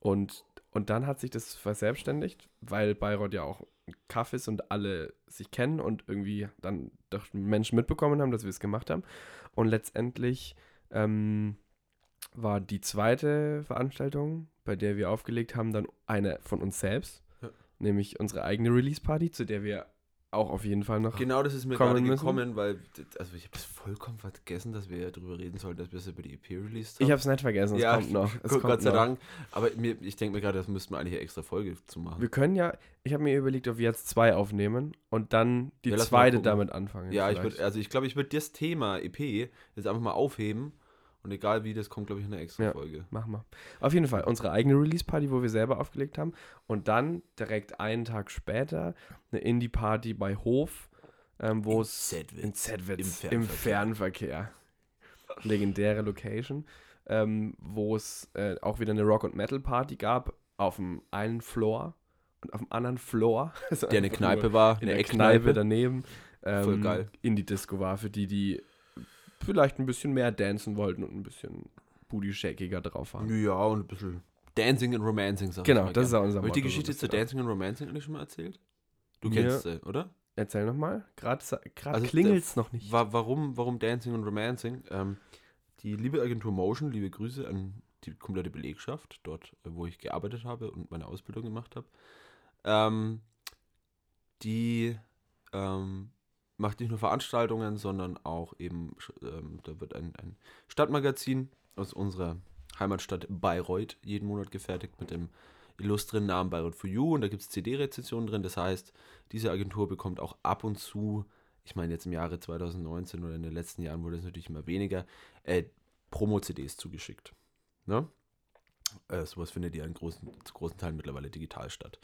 Und, und dann hat sich das verselbstständigt, weil Bayreuth ja auch Kaff ist und alle sich kennen und irgendwie dann doch Menschen mitbekommen haben, dass wir es gemacht haben. Und letztendlich ähm, war die zweite Veranstaltung, bei der wir aufgelegt haben, dann eine von uns selbst, Ja. nämlich unsere eigene Release-Party, zu der wir auch auf jeden Fall noch Genau, das ist mir gerade müssen. gekommen, weil, also ich habe es vollkommen vergessen, dass wir ja darüber reden sollten, dass wir es über die EP released haben. Ich habe es nicht vergessen, es ja, kommt noch. Es Gott, kommt Gott sei noch. Dank. Aber mir, ich denke mir gerade, das müssten wir eigentlich eine extra Folge zu machen. Wir können ja, ich habe mir überlegt, ob wir jetzt zwei aufnehmen und dann die Ja, zweite damit anfangen. ja, ich würde, also ich glaube, ich würde das Thema EP jetzt einfach mal aufheben und egal wie, das kommt, glaube ich, in eine extra Ja. Folge. Machen wir. Auf jeden Fall, unsere eigene Release-Party, wo wir selber aufgelegt haben. Und dann direkt einen Tag später eine Indie-Party bei Hof, ähm, wo In es Zedwitz. in Zedwitz Im im Fernverkehr. Fernverkehr. Legendäre Location, ähm, wo es äh, auch wieder eine Rock- und Metal-Party gab auf dem einen Floor und auf dem anderen Floor. also Der eine Kneipe war, in eine der Kneipe Eckkneipe. daneben. Ähm, Voll geil. Indie-Disco war für die, die vielleicht ein bisschen mehr dancen wollten und ein bisschen booty-shakiger drauf waren. Ja, und ein bisschen Dancing and Romancing. Sag Genau, das ist gern. auch unser Habe ich die Geschichte zu. Dancing and Romancing eigentlich schon mal erzählt? Du kennst sie, oder? Erzähl nochmal. Gerade Also klingelt es noch nicht. Wa warum, warum Dancing und Romancing? Ähm, die liebe Agentur Motion, liebe Grüße an die komplette Belegschaft, dort, äh, wo ich gearbeitet habe und meine Ausbildung gemacht habe. Ähm, die ähm, macht nicht nur Veranstaltungen, sondern auch eben, ähm, da wird ein, ein Stadtmagazin aus unserer Heimatstadt Bayreuth jeden Monat gefertigt mit dem illustren Namen Bayreuth for You und da gibt es CD-Rezensionen drin. Das heißt, diese Agentur bekommt auch ab und zu ich meine jetzt im Jahre 2019 oder in den letzten Jahren wurde es natürlich immer weniger, äh, Promo-CDs zugeschickt. Ne? Äh, sowas findet ja in großen, zu großen Teilen mittlerweile digital statt.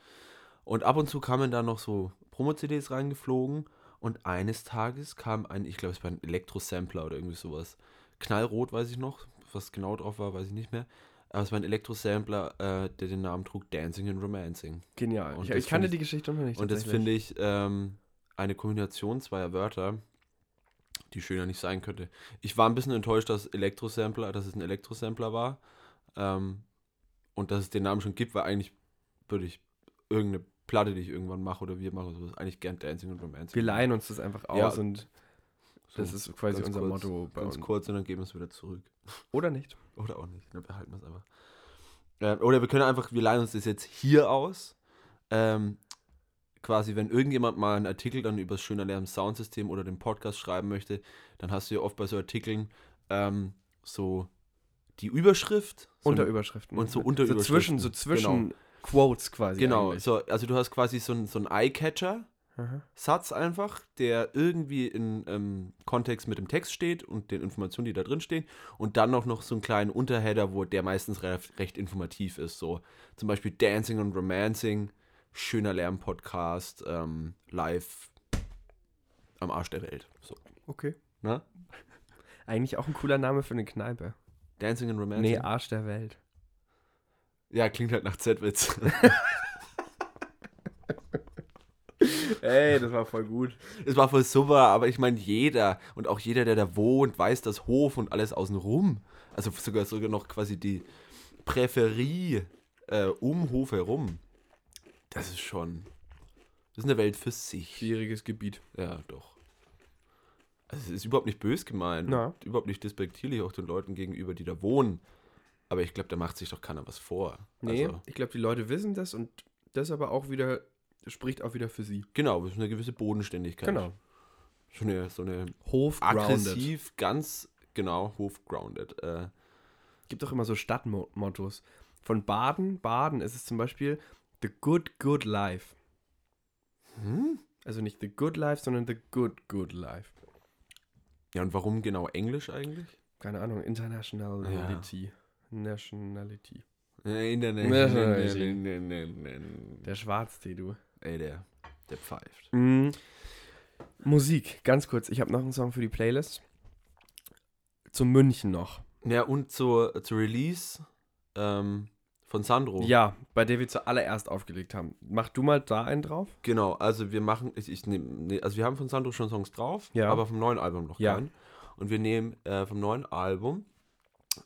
Und ab und zu kamen da noch so Promo-CDs reingeflogen und eines Tages kam ein, ich glaube, es war ein Elektrosampler oder irgendwie sowas. Knallrot, weiß ich noch. Was genau drauf war, weiß ich nicht mehr. Aber es war ein Elektrosampler, äh, der den Namen trug Dancing and Romancing. Genial. Und ich, ich kannte die Geschichte noch nicht. Und das finde ich ähm, eine Kombination zweier Wörter, die schöner nicht sein könnte. Ich war ein bisschen enttäuscht, dass Elektrosampler, dass es ein Elektrosampler war. Ähm, und dass es den Namen schon gibt, weil eigentlich würde ich irgendeine Platte, die ich irgendwann mache oder wir machen, sowas, eigentlich gern Dancing und Romancing. Wir leihen uns das einfach aus Ja, und So, das ist quasi unser kurz, Motto bei Ganz uns. kurz und dann geben wir es wieder zurück. Oder nicht? Oder auch nicht. Dann behalten wir es einfach. Ähm, oder wir können einfach, wir leihen uns das jetzt hier aus. Ähm, quasi, wenn irgendjemand mal einen Artikel dann über das schöne Lärm Soundsystem oder den Podcast schreiben möchte, dann hast du ja oft bei so Artikeln ähm, so die Überschrift. So Unterüberschriften. und so So Unterüberschriften. zwischen, so zwischen Quotes quasi. Genau, eigentlich. so, also du hast quasi so einen so einen Eye-Catcher. Satz einfach, der irgendwie in ähm, Kontext mit dem Text steht und den Informationen, die da drin stehen. Und dann auch noch so einen kleinen Unterheader, wo der meistens recht, recht informativ ist. So zum Beispiel Dancing und Romancing, schöner Lärm-Podcast, ähm, live am Arsch der Welt. So, Okay. ne? Eigentlich auch ein cooler Name für eine Kneipe. Dancing and Romancing. Nee, Arsch der Welt. Ja, klingt halt nach Z-Witz. Ey, das war voll gut. Es war voll super, aber ich meine, jeder und auch jeder, der da wohnt, weiß das Hof und alles außenrum. Also sogar sogar noch quasi die Präferie äh, um Hof herum. Das ist schon. Das ist eine Welt für sich. Schwieriges Gebiet. Ja, doch. Also es ist überhaupt nicht bös gemeint. Überhaupt nicht despektierlich auch den Leuten gegenüber, die da wohnen. Aber ich glaube, da macht sich doch keiner was vor. Nee, Also, ich glaube, die Leute wissen das und das aber auch wieder, spricht auch wieder für sie. genau, das ist eine gewisse Bodenständigkeit. Genau. So eine, so eine aggressiv, ganz genau, Hof-grounded. Äh, Gibt auch immer so Stadtmottos. Von Baden, Baden ist es zum Beispiel The Good Good Life. hm? Also nicht The Good Life, sondern The Good Good Life. Ja, und warum genau Englisch eigentlich? Keine Ahnung, Internationality. Nationality. Der Schwarztee, du. Ey, der, der pfeift. Mm. Musik, ganz kurz. Ich habe noch einen Song für die Playlist. Zum München noch. Ja, und zur, zur Release ähm, von Sandro. Ja, bei der wir zuallererst aufgelegt haben. Mach du mal da einen drauf? Genau, also wir machen, ich, ich nehme, also wir haben von Sandro schon Songs drauf, ja. aber vom neuen Album noch ja. keinen. Und wir nehmen äh, vom neuen Album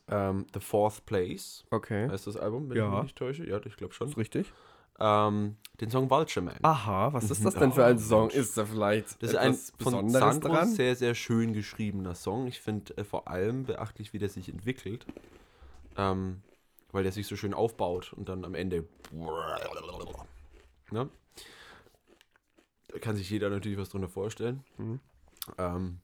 ähm, The Fourth Place, Okay. heißt das Album, wenn Ja. ich mich nicht täusche. Ja, ich glaube schon. Ist richtig. Ähm, den Song Vulture Man. Aha, was ist Mhm. das denn für ein Oh, Song? Ist da vielleicht Das ist ein von Besonderes Sandro dran? sehr, sehr schön geschriebener Song. Ich finde äh, vor allem beachtlich, wie der sich entwickelt. Ähm, weil der sich so schön aufbaut und dann am Ende. Ne? Da kann sich jeder natürlich was drunter vorstellen. Mhm. Ähm,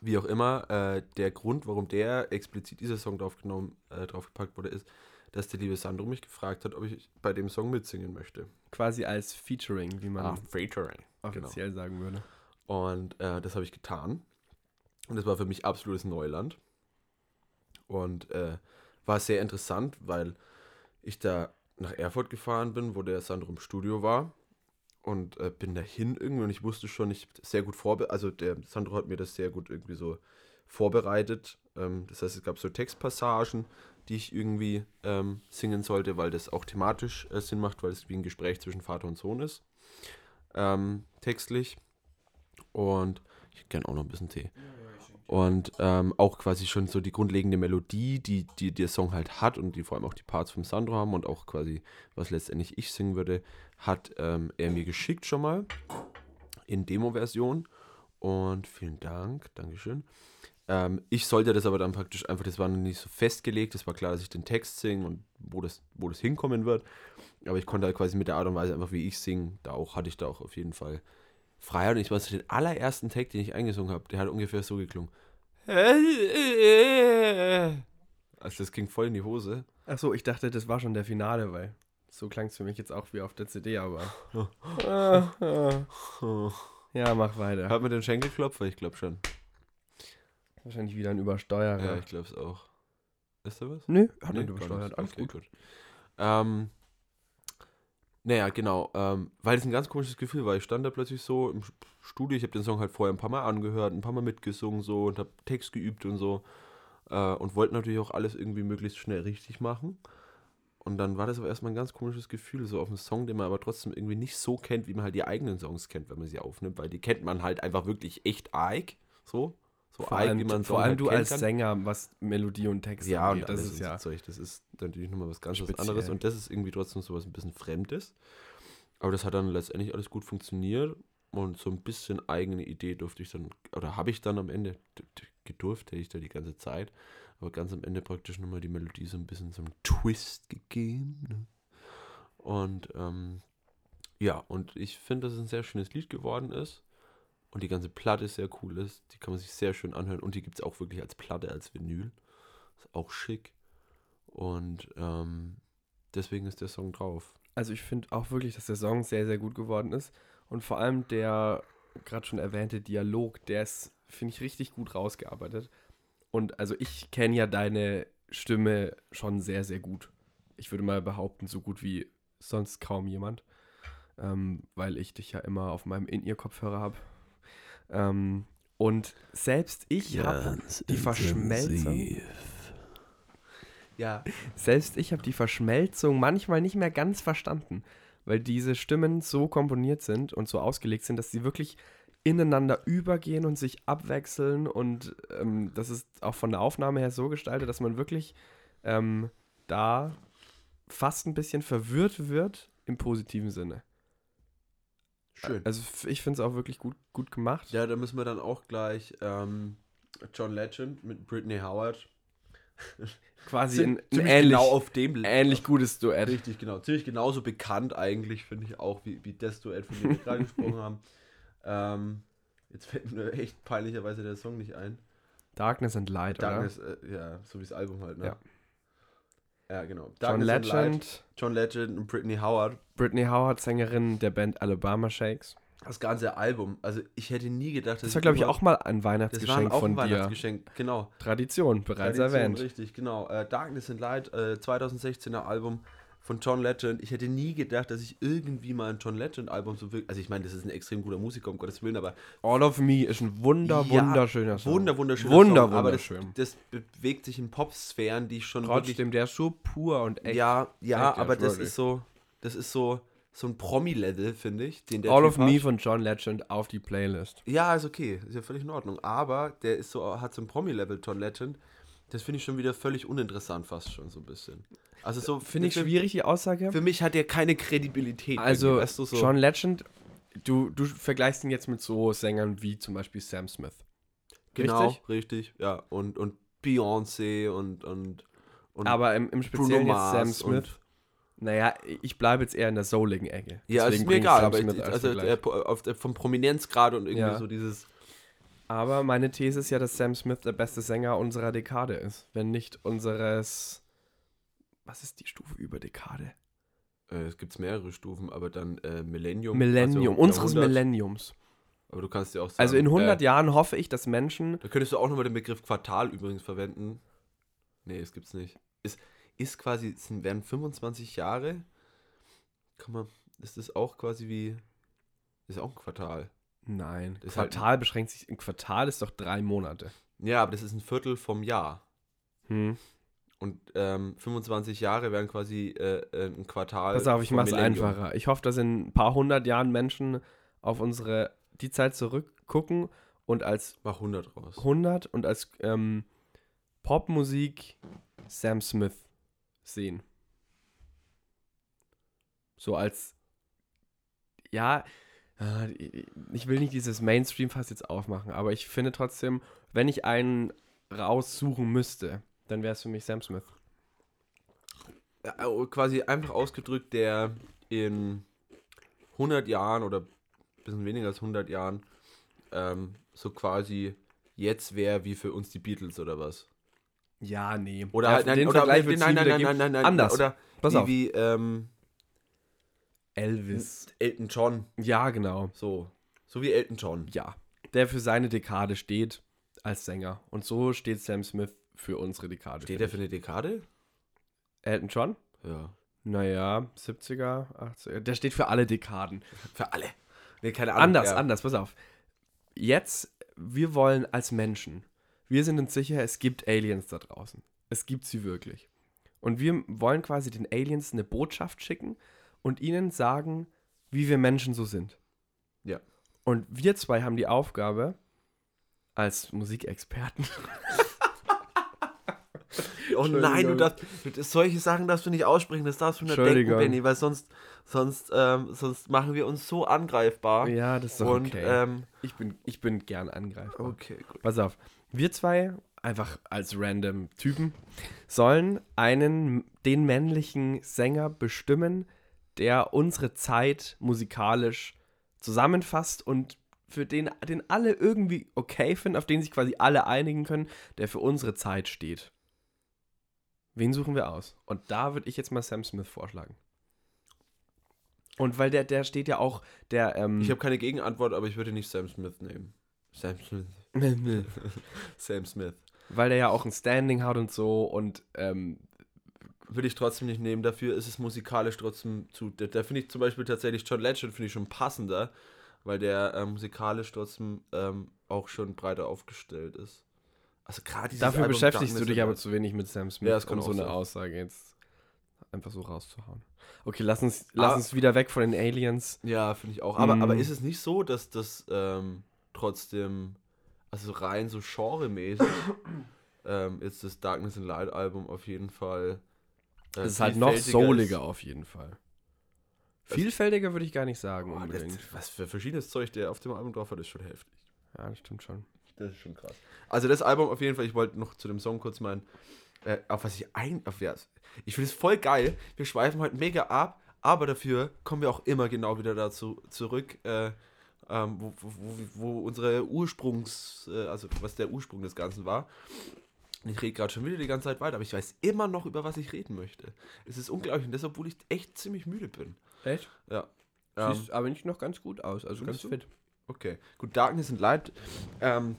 wie auch immer, äh, der Grund, warum der explizit dieser Song draufgenommen, äh, draufgepackt wurde, ist, dass der liebe Sandro mich gefragt hat, ob ich bei dem Song mitsingen möchte. Quasi als Featuring, wie man Ah, Featuring. offiziell sagen würde. Und äh, das habe ich getan. Und das war für mich absolutes Neuland. Und äh, war sehr interessant, weil ich da nach Erfurt gefahren bin, wo der Sandro im Studio war. Und äh, bin dahin irgendwie und ich wusste schon, ich sehr gut vorbereitet, also der Sandro hat mir das sehr gut irgendwie so vorbereitet. Ähm, das heißt, es gab so Textpassagen, die ich irgendwie ähm, singen sollte, weil das auch thematisch äh, Sinn macht, weil es wie ein Gespräch zwischen Vater und Sohn ist. Ähm, textlich. Und ich hätte gerne auch noch ein bisschen Tee. Und ähm, auch quasi schon so die grundlegende Melodie, die, die der Song halt hat und die vor allem auch die Parts vom Sandro haben und auch quasi, was letztendlich ich singen würde, hat ähm, er mir geschickt schon mal in Demo-Version. Und vielen Dank, Dankeschön. Ähm, ich sollte das aber dann praktisch einfach, das war noch nicht so festgelegt, es war klar, dass ich den Text singe und wo das, wo das hinkommen wird. Aber ich konnte halt quasi mit der Art und Weise einfach, wie ich singe, da auch, hatte ich da auch auf jeden Fall Freiheit. Und ich weiß, den allerersten Tag, den ich eingesungen habe, der hat ungefähr so geklungen. Also das ging voll in die Hose. Achso, ich dachte, das war schon der Finale, weil so klang es für mich jetzt auch wie auf der CD, aber. Ja, mach weiter. Hört man den Schenkelklopfer? Ich glaube schon. Wahrscheinlich wieder ein Übersteuerer. Ja, ich glaube es auch. Ist da was? Nö, hat Nee, nicht übersteuert. Alles Okay, gut. Ähm, naja, genau. Ähm, weil es ein ganz komisches Gefühl war. Ich stand da plötzlich so im Studio. Ich habe den Song halt vorher ein paar Mal angehört, ein paar Mal mitgesungen so und habe Text geübt und so. Äh, und wollte natürlich auch alles irgendwie möglichst schnell richtig machen. Und dann war das aber erstmal ein ganz komisches Gefühl, so auf einen Song, den man aber trotzdem irgendwie nicht so kennt, wie man halt die eigenen Songs kennt, wenn man sie aufnimmt, weil die kennt man halt einfach wirklich echt arg. So. So Vor allem, man vor allem halt du als kann. Sänger, was Melodie und Text Ja, angeht, und das ist ja. Zeug, das ist natürlich nochmal was ganz was Speziell. anderes und das ist irgendwie trotzdem so was ein bisschen Fremdes. Aber das hat dann letztendlich alles gut funktioniert und so ein bisschen eigene Idee durfte ich dann, oder habe ich dann am Ende, gedurft hätte ich da die ganze Zeit, aber ganz am Ende praktisch nochmal die Melodie so ein bisschen so einen Twist gegeben. Ne? Und ähm, ja, und ich finde, dass es ein sehr schönes Lied geworden ist. Und die ganze Platte sehr cool ist. Die kann man sich sehr schön anhören. Und die gibt es auch wirklich als Platte, als Vinyl. Ist auch schick. Und ähm, deswegen ist der Song drauf. Also ich finde auch wirklich, dass der Song sehr, sehr gut geworden ist. Und vor allem der gerade schon erwähnte Dialog, der ist, finde ich, richtig gut rausgearbeitet. Und also ich kenne ja deine Stimme schon sehr, sehr gut. Ich würde mal behaupten, so gut wie sonst kaum jemand. Ähm, weil ich dich ja immer auf meinem In-Ear-Kopfhörer habe. Ähm, und selbst ich habe die Verschmelzung. Ja. Selbst ich habe die Verschmelzung manchmal nicht mehr ganz verstanden, weil diese Stimmen so komponiert sind und so ausgelegt sind, dass sie wirklich ineinander übergehen und sich abwechseln und ähm, das ist auch von der Aufnahme her so gestaltet, dass man wirklich ähm, da fast ein bisschen verwirrt wird im positiven Sinne. Schön. Also ich finde es auch wirklich gut, gut gemacht. Ja, da müssen wir dann auch gleich ähm, John Legend mit Britney Howard. Quasi ein, ein ähnlich, genau auf dem ähnlich gutes Duett. Richtig, genau. Ziemlich genauso bekannt eigentlich, finde ich auch, wie, wie das Duett, von dem wir gerade gesprochen haben. Ähm, jetzt fällt mir echt peinlicherweise der Song nicht ein. Darkness and Light, Darkness, äh, ja, so wie das Album halt, ne? Ja. Ja, genau. John Darkness Light, Legend, John Legend und Britney Howard. Britney Howard, Sängerin der Band Alabama Shakes. Das ganze Album. Also ich hätte nie gedacht, dass Das war, glaube ich, auch mal ein das war Weihnachtsgeschenk auch von ein dir. Weihnachtsgeschenk, genau. Tradition, bereits Tradition, erwähnt. Richtig, genau. Äh, Darkness and Light, äh, 2016er Album von John Legend. Ich hätte nie gedacht, dass ich irgendwie mal ein John Legend Album so wirklich. Also ich meine, das ist ein extrem guter Musiker, um Gottes Willen, aber All of Me ist ein wunder, Ja, wunderschöner Song. wunder, wunderschöner Wunder, Song. Aber das, wunderschön. das bewegt sich in Popsphären, die ich schon Trotzdem, der ist so pur und wirklich. echt. Ja, ja, echt aber das wirklich. ist so. Das ist so. So ein Promi-Level, finde ich. Den der All Typ of Me hat. von John Legend auf die Playlist. Ja, ist okay. Ist ja völlig in Ordnung. Aber der ist so, hat so ein Promi-Level, John Legend. Das finde ich schon wieder völlig uninteressant, fast schon so ein bisschen. Also so. Finde ich schwierig, die Aussage. Für mich hat er keine Kredibilität. Also, weißt du, so. John Legend, du, du vergleichst ihn jetzt mit so Sängern wie zum Beispiel Sam Smith. genau, richtig? richtig? ja. Und, und Beyoncé und, und, und Aber im, im Speziellen jetzt Sam Smith. Naja, ich bleibe jetzt eher in der souligen Ecke. Ja, Deswegen ist mir egal, Sam aber ich, als also der, der, vom Prominenzgrad und irgendwie Ja. so dieses. Aber meine These ist ja, dass Sam Smith der beste Sänger unserer Dekade ist. Wenn nicht unseres. Was ist die Stufe über Dekade? Äh, es gibt mehrere Stufen, aber dann äh, Millennium. Millennium, also unseres. Millenniums. Aber du kannst ja auch sagen. Also in 100 äh, Jahren hoffe ich, dass Menschen. Da könntest du auch nochmal den Begriff Quartal übrigens verwenden. Nee, das gibt's nicht. Ist, ist quasi, es sind, werden 25 Jahre. Kann man, ist das auch quasi wie. Ist auch ein Quartal. Nein, Das halt- Quartal beschränkt sich. Ein Quartal ist doch drei Monate. Ja, aber das ist ein Viertel vom Jahr. Hm. Und ähm, 25 Jahre wären quasi äh, äh, ein Quartal. Pass auf, ich mach's Millennium. einfacher. Ich hoffe, dass in ein paar hundert Jahren Menschen auf unsere die Zeit zurückgucken und als Mach 100 raus. 100 und als ähm, Popmusik Sam Smith sehen. So als ja, ich will nicht dieses Mainstream-Fass jetzt aufmachen, aber ich finde trotzdem, wenn ich einen raussuchen müsste, dann wäre es für mich Sam Smith. Äh, quasi einfach ausgedrückt, der in 100 Jahren oder ein bisschen weniger als 100 Jahren ähm, so quasi jetzt wäre wie für uns die Beatles oder was. Ja, nee. Oder Ja, halt, nein, den oder, Vergleich nein, nein, nein, nein, nein, nein, Anders. Oder Pass wie, auf. wie ähm, Elvis. Elton John, Ja, genau. so. So wie Elton John. Ja, der für seine Dekade steht als Sänger. Und so steht Sam Smith für unsere Dekade. Steht der für eine Dekade? Elton John? Ja. Naja, 70er, 80er. Der steht für alle Dekaden. Für alle. Nee, keine Ahnung. Anders, ja. anders, pass auf. Jetzt, wir wollen als Menschen, wir sind uns sicher, es gibt Aliens da draußen. Es gibt sie wirklich. Und wir wollen quasi den Aliens eine Botschaft schicken und ihnen sagen, wie wir Menschen so sind. Ja. Und wir zwei haben die Aufgabe, als Musikexperten, Oh nein, du darfst, solche Sachen darfst du nicht aussprechen, das darfst du nur denken. Benny, weil sonst, sonst, ähm, sonst machen wir uns so angreifbar. ja, das ist doch Und, okay. ähm, ich, bin, ich bin gern angreifbar. okay, gut. Pass auf, wir zwei, einfach als random Typen, sollen einen, den männlichen Sänger bestimmen, der unsere Zeit musikalisch zusammenfasst und für den, den alle irgendwie okay finden, auf den sich quasi alle einigen können, der für unsere Zeit steht. Wen suchen wir aus? Und da würde ich jetzt mal Sam Smith vorschlagen. Und weil der, der steht ja auch, der, ähm, Ich habe keine Gegenantwort, aber ich würde nicht Sam Smith nehmen. Sam Smith. Sam Smith. weil der ja auch ein Standing hat und so und ähm, Würde ich trotzdem nicht nehmen. Dafür ist es musikalisch trotzdem zu. Da, da finde ich zum Beispiel tatsächlich John Legend finde ich schon passender, weil der ähm, musikalisch trotzdem ähm, auch schon breiter aufgestellt ist. Also gerade Dafür Album beschäftigst du Darkness dich aber zu wenig mit Sam Smith, Ja, das um so eine sein. Aussage jetzt einfach so rauszuhauen. Okay, lass uns, lass Ah. uns wieder weg von den Aliens. Ja, finde ich auch. Aber, Mm. aber ist es nicht so, dass das ähm, trotzdem, also rein so genremäßig, ähm, ist das Darkness and Light Album auf jeden Fall. Äh, Es ist halt noch souliger auf jeden Fall. Vielfältiger würde ich gar nicht sagen Boah, das, unbedingt. was für verschiedenes Zeug der auf dem Album drauf hat, ist schon heftig. Ja, das stimmt schon. Das ist schon krass. Also das Album auf jeden Fall, ich wollte noch zu dem Song kurz meinen, äh, auf was ich ein, auf ja, ich finde es voll geil. Wir schweifen heute mega ab, aber dafür kommen wir auch immer genau wieder dazu zurück, äh, ähm, wo, wo, wo, wo unsere Ursprungs, äh, also was der Ursprung des Ganzen war. Und Ich rede gerade schon wieder die ganze Zeit weiter, aber ich weiß immer noch, über was ich reden möchte. Es ist unglaublich, und deshalb, obwohl ich echt ziemlich müde bin. Echt? Ja. Ähm, Siehst aber nicht noch ganz gut aus, also ganz du? fit. Okay, gut, Darkness and Light, ähm,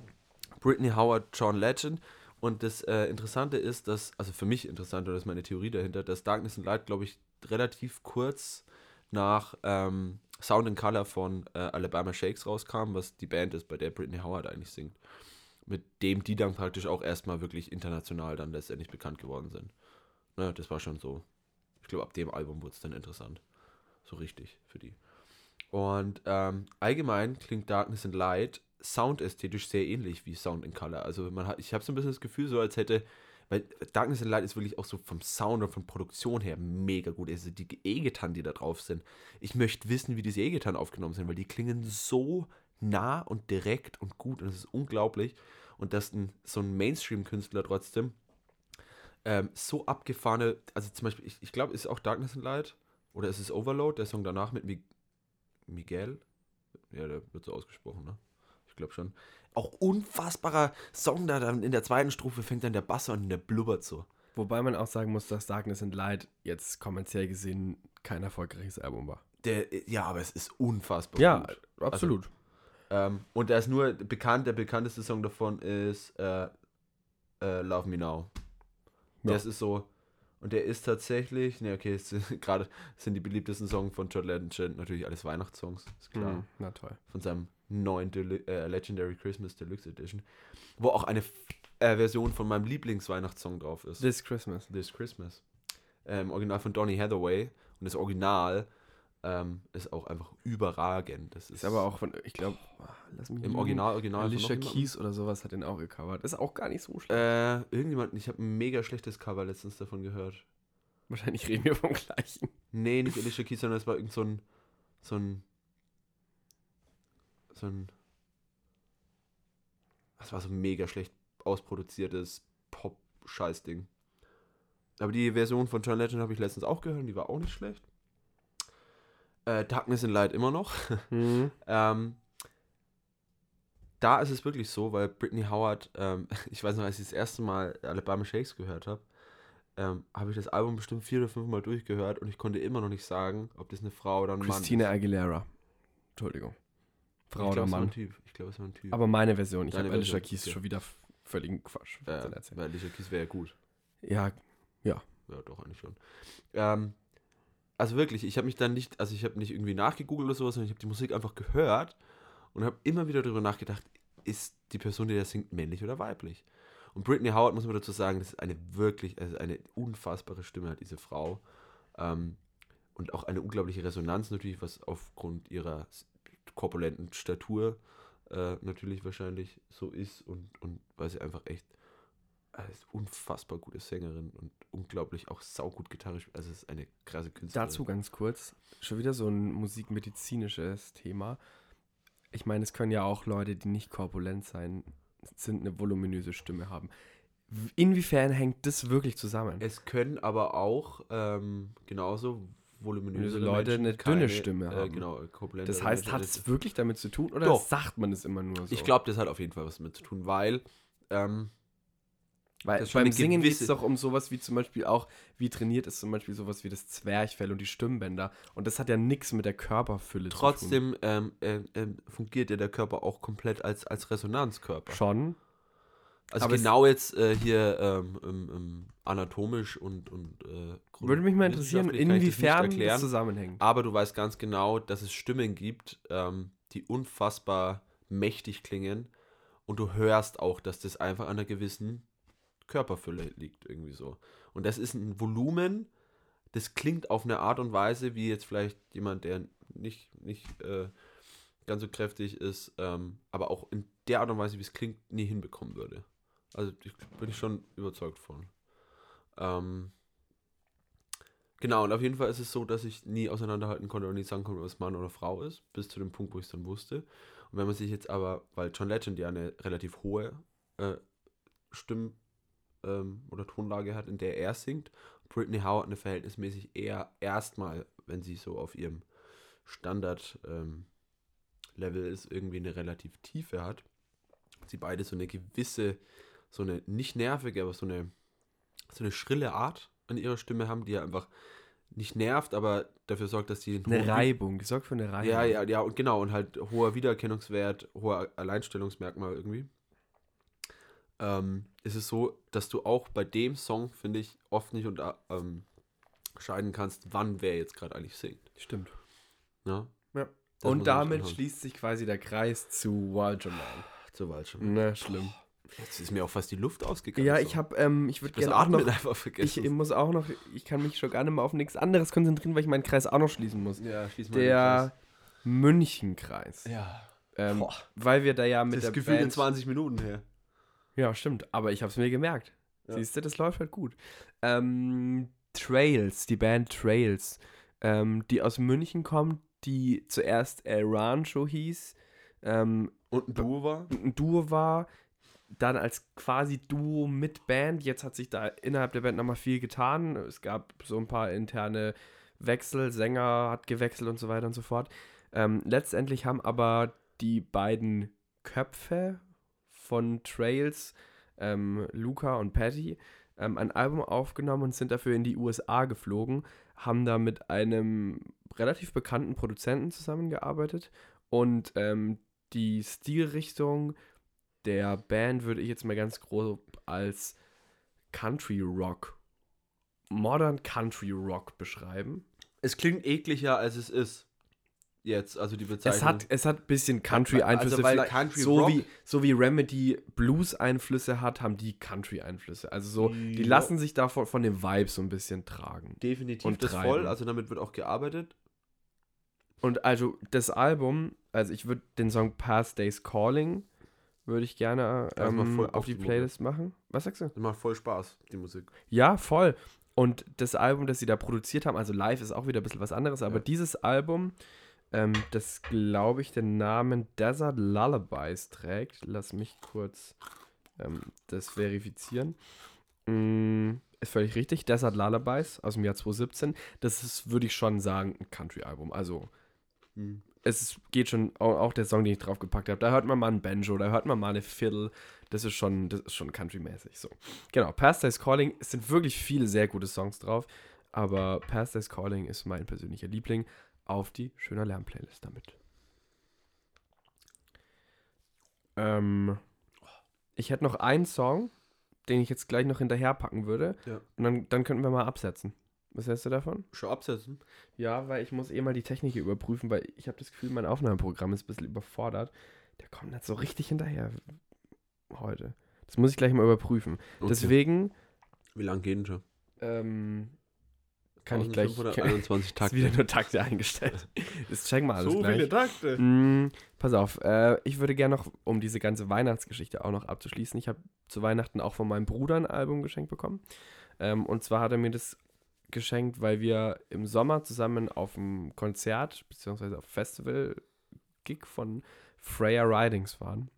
Britney Howard, John Legend. Und das äh, Interessante ist, dass, also für mich interessant, oder das ist meine Theorie dahinter, dass Darkness and Light, glaube ich, relativ kurz nach ähm, Sound and Color von äh, Alabama Shakes rauskam, was die Band ist, bei der Britney Howard eigentlich singt. Mit dem die dann praktisch auch erstmal wirklich international dann letztendlich bekannt geworden sind. Ne, das war schon so. Ich glaube, ab dem Album wurde es dann interessant. So richtig für die. Und ähm, allgemein klingt Darkness and Light soundästhetisch sehr ähnlich wie Sound and Color. Also man hat, ich habe so ein bisschen das Gefühl, so als hätte, weil Darkness and Light ist wirklich auch so vom Sound und von Produktion her mega gut. Also die E-Gitarren, die da drauf sind. Ich möchte wissen, wie diese E-Gitarren aufgenommen sind, weil die klingen so nah und direkt und gut und es ist unglaublich. Und dass ein, so ein Mainstream-Künstler trotzdem ähm, so abgefahrene, also zum Beispiel, ich, ich glaube, ist auch Darkness and Light oder ist es Overload, der Song danach mit Mi Miguel? Ja, der wird so ausgesprochen, ne? Ich glaube schon. Auch unfassbarer Song da, dann in der zweiten Strophe fängt dann der Bass an und der blubbert so. Wobei man auch sagen muss, dass Darkness and Light jetzt kommerziell gesehen kein erfolgreiches Album war. Der, ja, aber es ist unfassbar Ja, gut. absolut. Ähm, und da ist nur bekannt, der bekannteste Song davon ist äh, äh, Love Me Now. Ja. Das ist so. Und der ist tatsächlich, ne, okay, es sind- gerade sind die beliebtesten Songs von John Legend natürlich alles Weihnachtssongs, ist klar. Mhm, na toll. Von seinem neuen Deli äh, Legendary Christmas Deluxe Edition. Wo auch eine äh, Version von meinem Lieblingsweihnachtssong drauf ist. This Christmas. This Christmas. Ähm, Original von Donny Hathaway. Und das Original ähm, ist auch einfach überragend. Das ist, Ist aber auch von, ich glaube, lass mich im Original, Original Alicia. Keys oder sowas hat den auch gecovert. Ist auch gar nicht so schlecht. Äh, irgendjemand, ich habe ein mega schlechtes Cover letztens davon gehört. Wahrscheinlich reden wir vom gleichen. Nee, nicht Alicia Keys, sondern es war irgend so ein, so ein, so ein, das war so ein mega schlecht ausproduziertes Pop-Scheiß-Ding. Aber die Version von John Legend habe ich letztens auch gehört, und die war auch nicht schlecht. Äh, Darkness and Light immer noch. Mhm. Ähm, da ist es wirklich so, weil Britney Howard, ähm, ich weiß noch, als ich das erste Mal Alabama Shakes gehört habe, ähm, habe ich das Album bestimmt vier oder fünf Mal durchgehört und ich konnte immer noch nicht sagen, ob das eine Frau oder ein Christina Mann Aguilera. Entschuldigung. Frau ich oder glaub, war Mann. ein Typ. Ich glaube, es war ein Typ. Aber meine Version. Ich habe Alicia Keys okay. schon wieder völligen Quatsch ja, erzählt. weil Alicia Keys wäre ja gut. Ja, Ja, doch, eigentlich schon. Ähm, also wirklich, ich habe mich dann nicht, also ich habe nicht irgendwie nachgegoogelt oder sowas, sondern ich habe die Musik einfach gehört und habe immer wieder darüber nachgedacht, ist die Person, die da singt, männlich oder weiblich? Und Britney Howard, muss man dazu sagen, das ist eine wirklich, also eine unfassbare Stimme hat diese Frau. Ähm, und auch eine unglaubliche Resonanz natürlich, was aufgrund ihrer korpulenten Statur äh, natürlich wahrscheinlich so ist und, und weil sie einfach echt als unfassbar gute Sängerin und unglaublich auch saugut gitarrisch. Also es ist eine krasse Künstlerin. Dazu ganz kurz, schon wieder so ein musikmedizinisches Thema. Ich meine, es können ja auch Leute, die nicht korpulent sein, sind, eine voluminöse Stimme haben. Inwiefern hängt das wirklich zusammen? Es können aber auch ähm, genauso voluminöse Leute Menschen eine dünne Stimme äh, haben. Genau, korpulente Das heißt, Menschen. hat es wirklich damit zu tun oder Doch. sagt man es immer nur so? Ich glaube, das hat auf jeden Fall was damit zu tun, weil ähm, Weil das beim Singen geht es doch um sowas wie zum Beispiel auch, wie trainiert ist zum Beispiel sowas wie das Zwerchfell und die Stimmbänder. Und das hat ja nichts mit der Körperfülle zu tun. trotzdem ähm, ähm, ähm, fungiert ja der Körper auch komplett als, als Resonanzkörper. Schon. Also aber genau jetzt äh, hier ähm, anatomisch und, und äh, Würde mich mal interessieren, das inwiefern das erklären. zusammenhängt. Aber du weißt ganz genau, dass es Stimmen gibt, ähm, die unfassbar mächtig klingen. Und du hörst auch, dass das einfach an einer gewissen Körperfülle liegt, irgendwie so. Und das ist ein Volumen, das klingt auf eine Art und Weise, wie jetzt vielleicht jemand, der nicht, nicht äh, ganz so kräftig ist, ähm, aber auch in der Art und Weise, wie es klingt, nie hinbekommen würde. Also ich, bin ich schon überzeugt von. Ähm, Genau, und auf jeden Fall ist es so, dass ich nie auseinanderhalten konnte und nie sagen konnte, ob es Mann oder Frau ist, bis zu dem Punkt, wo ich es dann wusste. Und wenn man sich jetzt aber, weil John Legend ja eine relativ hohe äh, Stimm- ähm, oder Tonlage hat, in der er singt, Britney Howard eine verhältnismäßig eher erstmal, wenn sie so auf ihrem Standard-Level ist, irgendwie eine relativ Tiefe hat. Sie beide so eine gewisse, so eine nicht nervige, aber so eine, so eine schrille Art an ihrer Stimme haben, die ja einfach nicht nervt, aber dafür sorgt, dass die Eine Reibung, sorgt für eine Reibung. ja, ja, ja, und genau, und halt hoher Wiedererkennungswert, hoher Alleinstellungsmerkmal irgendwie. Ähm, ist es so, dass du auch bei dem Song, finde ich, oft nicht unter, ähm, scheiden kannst, wann wer jetzt gerade eigentlich singt. Stimmt. Ja. Muss Und damit schließt sich quasi der Kreis zu Wild Jamal. Zur Wahl schon. Na, schlimm. Jetzt ist mir auch fast die Luft ausgegangen. Ja, so. ich habe, ähm, ich würde das gerne auch noch, einfach ich vergessen. muss auch noch, ich kann mich schon gar nicht mehr auf nichts anderes konzentrieren, weil ich meinen Kreis auch noch schließen muss. ja, schließ mal Der Münchenkreis. Kreis. Ja. Ähm, Boah. weil wir da ja mit Das der ist gefühlt in Band 20 Minuten her. Ja, stimmt. Aber ich habe es mir gemerkt. Ja. Siehst du, das läuft halt gut. Ähm, Trails, die Band Trails, ähm, die aus München kommt, die zuerst El Rancho hieß, ähm, Und ein Duo war? ein Duo war, dann als quasi Duo mit Band. Jetzt hat sich da innerhalb der Band nochmal viel getan. Es gab so ein paar interne Wechsel, Sänger hat gewechselt und so weiter und so fort. Ähm, letztendlich haben aber die beiden Köpfe von Trails, ähm, Luca und Patty, ähm, ein Album aufgenommen und sind dafür in die USA geflogen, haben da mit einem relativ bekannten Produzenten zusammengearbeitet und ähm, die Stilrichtung der Band würde ich jetzt mal ganz grob als Country Rock, Modern Country Rock beschreiben. Es klingt ekliger, als es ist. Jetzt, also die Bezeichnung. Es hat, es hat ein bisschen Country-Einflüsse. Also, Country so, wie, so wie Remedy Blues-Einflüsse hat, haben die Country-Einflüsse. Also so, die Ja. lassen sich da von, dem Vibe so ein bisschen tragen. definitiv und das treiben. voll, also damit wird auch gearbeitet. Und also das Album, also ich würde den Song Past Days Calling, würde ich gerne ähm, auf die die. Playlist machen. Was sagst du? Das macht voll Spaß, die Musik. Ja, voll. Und das Album, das sie da produziert haben, also live ist auch wieder ein bisschen was anderes, aber Ja. dieses Album, ähm, das glaube ich den Namen Desert Lullabies trägt. Lass mich kurz ähm, das verifizieren. Mm, ist völlig richtig. Desert Lullabies aus dem Jahr 2017. Das ist, würde ich schon sagen, ein Country-Album. Also Hm. es geht schon, auch, auch der Song, den ich draufgepackt habe, da hört man mal ein Banjo, da hört man mal eine Fiddle. Das ist schon, das ist schon country-mäßig. So. Genau, Past Days Calling, es sind wirklich viele sehr gute Songs drauf, aber Past Days Calling ist mein persönlicher Liebling auf die Schöner Lärm-Playlist damit. Ähm, ich hätte noch einen Song, den ich jetzt gleich noch hinterher packen würde. Ja. Und dann, dann könnten wir mal absetzen. Was hältst du davon? Schon absetzen? Ja, weil ich muss eh mal die Technik hier überprüfen, weil ich habe das Gefühl, mein Aufnahmeprogramm ist ein bisschen überfordert. Der kommt nicht so richtig hinterher heute. Das muss ich gleich mal überprüfen. Okay. Deswegen Wie lange gehen schon? ähm, kann ich gleich. Kann, 1521 ist Takte. wieder nur Takte eingestellt. Das checken wir alles so gleich. viele Takte. Mm, pass auf, äh, ich würde gerne noch, um diese ganze Weihnachtsgeschichte auch noch abzuschließen, ich habe zu Weihnachten auch von meinem Bruder ein Album geschenkt bekommen. Ähm, und zwar hat er mir das geschenkt, weil wir im Sommer zusammen auf einem Konzert bzw. auf Festival-Gig von Freya Ridings waren.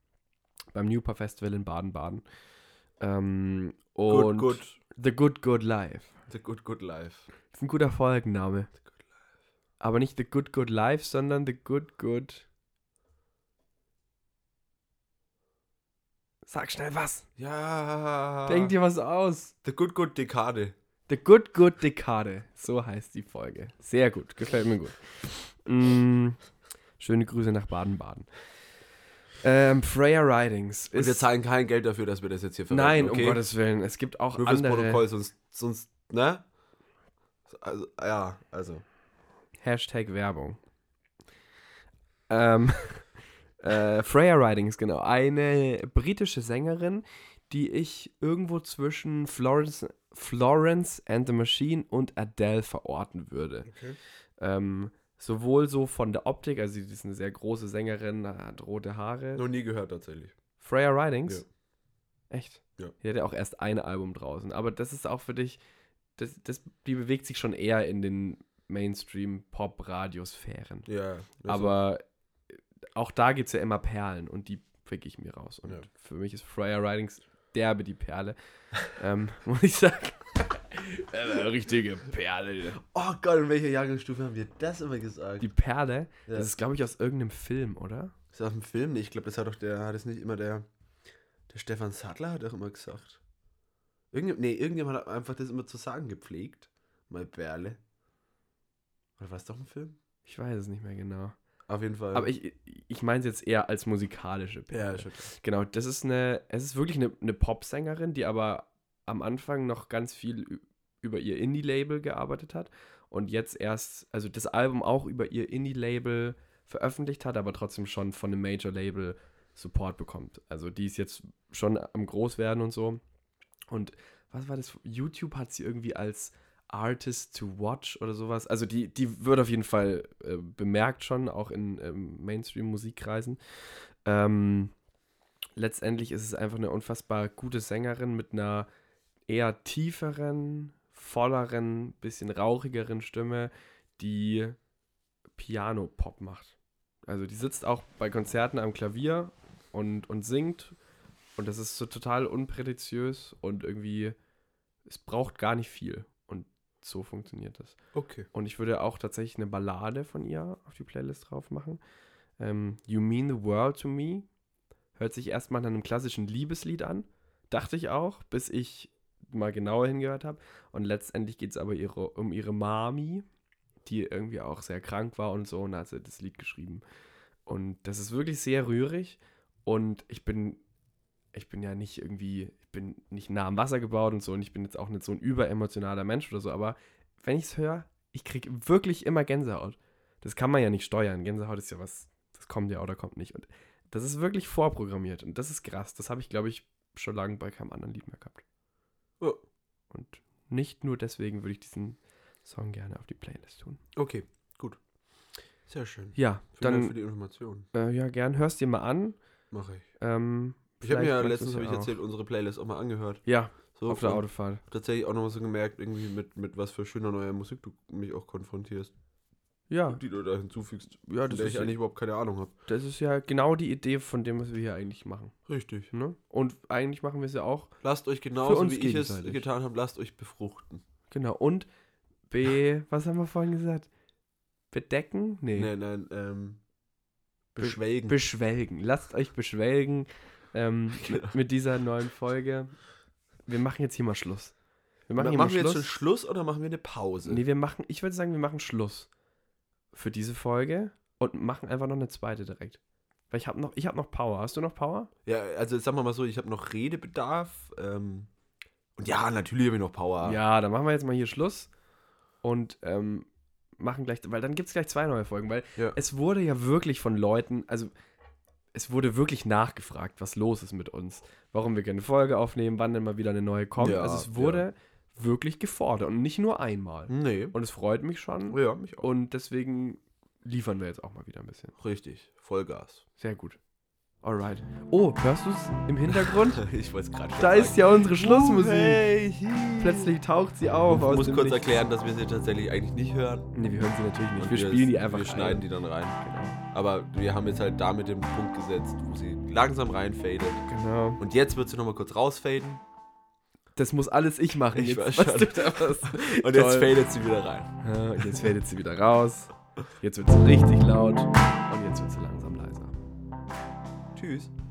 Beim Newper Festival in Baden-Baden. Ähm, Good, und good. The Good Good Life. The good, good life. Das ist ein guter Folgenname. Aber nicht The Good Good Life, sondern The Good Good. Sag schnell was. Ja. Denk dir was aus. The good, good Dekade. The Good Good Dekade. So heißt die Folge. Sehr gut. Gefällt mir gut. Mm, schöne Grüße nach Baden-Baden. Ähm, Freya Ridings. Und wir zahlen kein Geld dafür, dass wir das jetzt hier verwenden. Nein, okay? um Gottes Willen. Es gibt auch Nur andere. Protokoll, sonst, sonst, ne? Also, ja, also. Hashtag Werbung. Ähm, äh, Freya Ridings, genau. Eine britische Sängerin, die ich irgendwo zwischen Florence, Florence and the Machine und Adele verorten würde. Okay. Ähm, sowohl so von der Optik, also sie ist eine sehr große Sängerin, hat rote Haare. Noch nie gehört tatsächlich. Freya Ridings? Ja. Echt? Ja. Die hat ja auch erst ein Album draußen. Aber das ist auch für dich, das, das, die bewegt sich schon eher in den Mainstream-Pop-Radiosphären. Ja. Aber äh, auch da gibt es ja immer Perlen und die pick ich mir raus. Und Ja. für mich ist Freya Ridings derbe die Perle. ähm, muss ich sagen. Eine richtige Perle. Oh Gott, in welcher Jahrgangsstufe haben wir das immer gesagt? Die Perle, Ja. das ist, glaube ich, aus irgendeinem Film, oder? Ist das aus dem Film? Nee, ich glaube, das hat doch der, hat es nicht immer der, der Stefan Sattler hat doch immer gesagt. Irgend, nee, irgendjemand hat einfach das immer zu sagen gepflegt. Mal Perle. Oder war es doch ein Film? Ich weiß es nicht mehr genau. Auf jeden Fall. Aber ich, ich meine es jetzt eher als musikalische Ja, Perle. schon. Genau, das ist eine, es ist wirklich eine, eine Popsängerin, die aber am Anfang noch ganz viel über ihr Indie-Label gearbeitet hat und jetzt erst, also das Album auch über ihr Indie-Label veröffentlicht hat, aber trotzdem schon von einem Major-Label Support bekommt. Also die ist jetzt schon am Großwerden und so. Und was war das? YouTube hat sie irgendwie als Artist to Watch oder sowas. Also die, die wird auf jeden Fall äh, bemerkt schon, auch in ähm, Mainstream-Musikkreisen. Ähm, letztendlich ist es einfach eine unfassbar gute Sängerin mit einer eher tieferen, volleren, bisschen rauchigeren Stimme, die Piano-Pop macht. Also die sitzt auch bei Konzerten am Klavier und, und singt und das ist so total unprätentiös und irgendwie, es braucht gar nicht viel und so funktioniert das. Okay. Und ich würde auch tatsächlich eine Ballade von ihr auf die Playlist drauf machen. Ähm, you Mean the World to Me. Hört sich erstmal nach einem klassischen Liebeslied an. Dachte ich auch, bis ich mal genauer hingehört habe. Und letztendlich geht es aber ihre, um ihre Mami, die irgendwie auch sehr krank war und so. Und da hat sie das Lied geschrieben. Und das ist wirklich sehr rührig. Und ich bin, ich bin ja nicht irgendwie, ich bin nicht nah am Wasser gebaut und so. Und ich bin jetzt auch nicht so ein überemotionaler Mensch oder so. Aber wenn ich es höre, ich kriege wirklich immer Gänsehaut. Das kann man ja nicht steuern. Gänsehaut ist ja was, das kommt ja oder kommt nicht. Und das ist wirklich vorprogrammiert. Und das ist krass. Das habe ich, glaube ich, schon lange bei keinem anderen Lied mehr gehabt. Ja. Und nicht nur deswegen würde ich diesen Song gerne auf die Playlist tun. Okay, gut. Sehr schön. Ja, Vielen Dank dann, für die Information. äh, ja, gern. Hörst dir mal an. Mache ich. Ähm, Ich habe mir ja letztens, habe ich erzählt, unsere Playlist auch mal angehört. Ja, So, auf der Autofahrt. Tatsächlich auch nochmal so gemerkt, irgendwie mit, mit was für schöner neuer Musik du mich auch konfrontierst. Ja, Die du da hinzufügst. ja das, ist ich ja, eigentlich überhaupt keine Ahnung habe. das ist ja genau die Idee von dem, was wir hier eigentlich machen. Richtig. Ne? Und eigentlich machen wir es ja auch. Lasst euch genauso, uns wie ich es getan habe, lasst euch befruchten. Genau. Und be, was haben wir vorhin gesagt? Bedecken? Nee. Nein, nein, ähm, Be- beschwelgen. Beschwelgen. Lasst euch beschwelgen ähm, mit, mit dieser neuen Folge. Wir machen jetzt hier mal Schluss. Wir machen machen hier mal wir jetzt Schluss. schon Schluss oder machen wir eine Pause? Nee, wir machen, ich würde sagen, wir machen Schluss für diese Folge und machen einfach noch eine zweite direkt. Weil ich habe noch, ich hab noch Power. Hast du noch Power? Ja, also sagen wir mal so, ich habe noch Redebedarf. Ähm, und ja, natürlich habe ich noch Power. Ja, dann machen wir jetzt mal hier Schluss und ähm, machen gleich, weil dann gibt es gleich zwei neue Folgen, weil Ja. es wurde ja wirklich von Leuten, also es wurde wirklich nachgefragt, was los ist mit uns, warum wir gerne eine Folge aufnehmen, wann denn mal wieder eine neue kommt. Ja, also es wurde wirklich gefordert und nicht nur einmal. Nee. Und es freut mich schon Ja, mich auch. und deswegen liefern wir jetzt auch mal wieder ein bisschen. Richtig. Vollgas. Sehr gut. Alright. Oh, hörst du es im Hintergrund? ich wollte es gerade schon da ist ja unsere Schlussmusik. Hey, Plötzlich taucht sie auf. Ich muss kurz Nichts. erklären, dass wir sie tatsächlich eigentlich nicht hören. Nee, wir hören sie natürlich nicht. Und wir spielen die einfach Wir rein. schneiden die dann rein. Genau. Aber wir haben jetzt halt damit den Punkt gesetzt, wo sie langsam reinfadet. genau. Und jetzt wird sie nochmal kurz rausfaden. Das muss alles ich machen. Ich jetzt, weiß was schon. Und jetzt fadet sie wieder rein. Ja, jetzt fadet sie wieder raus. Jetzt wird sie richtig laut. Und jetzt wird sie langsam. Tschüss.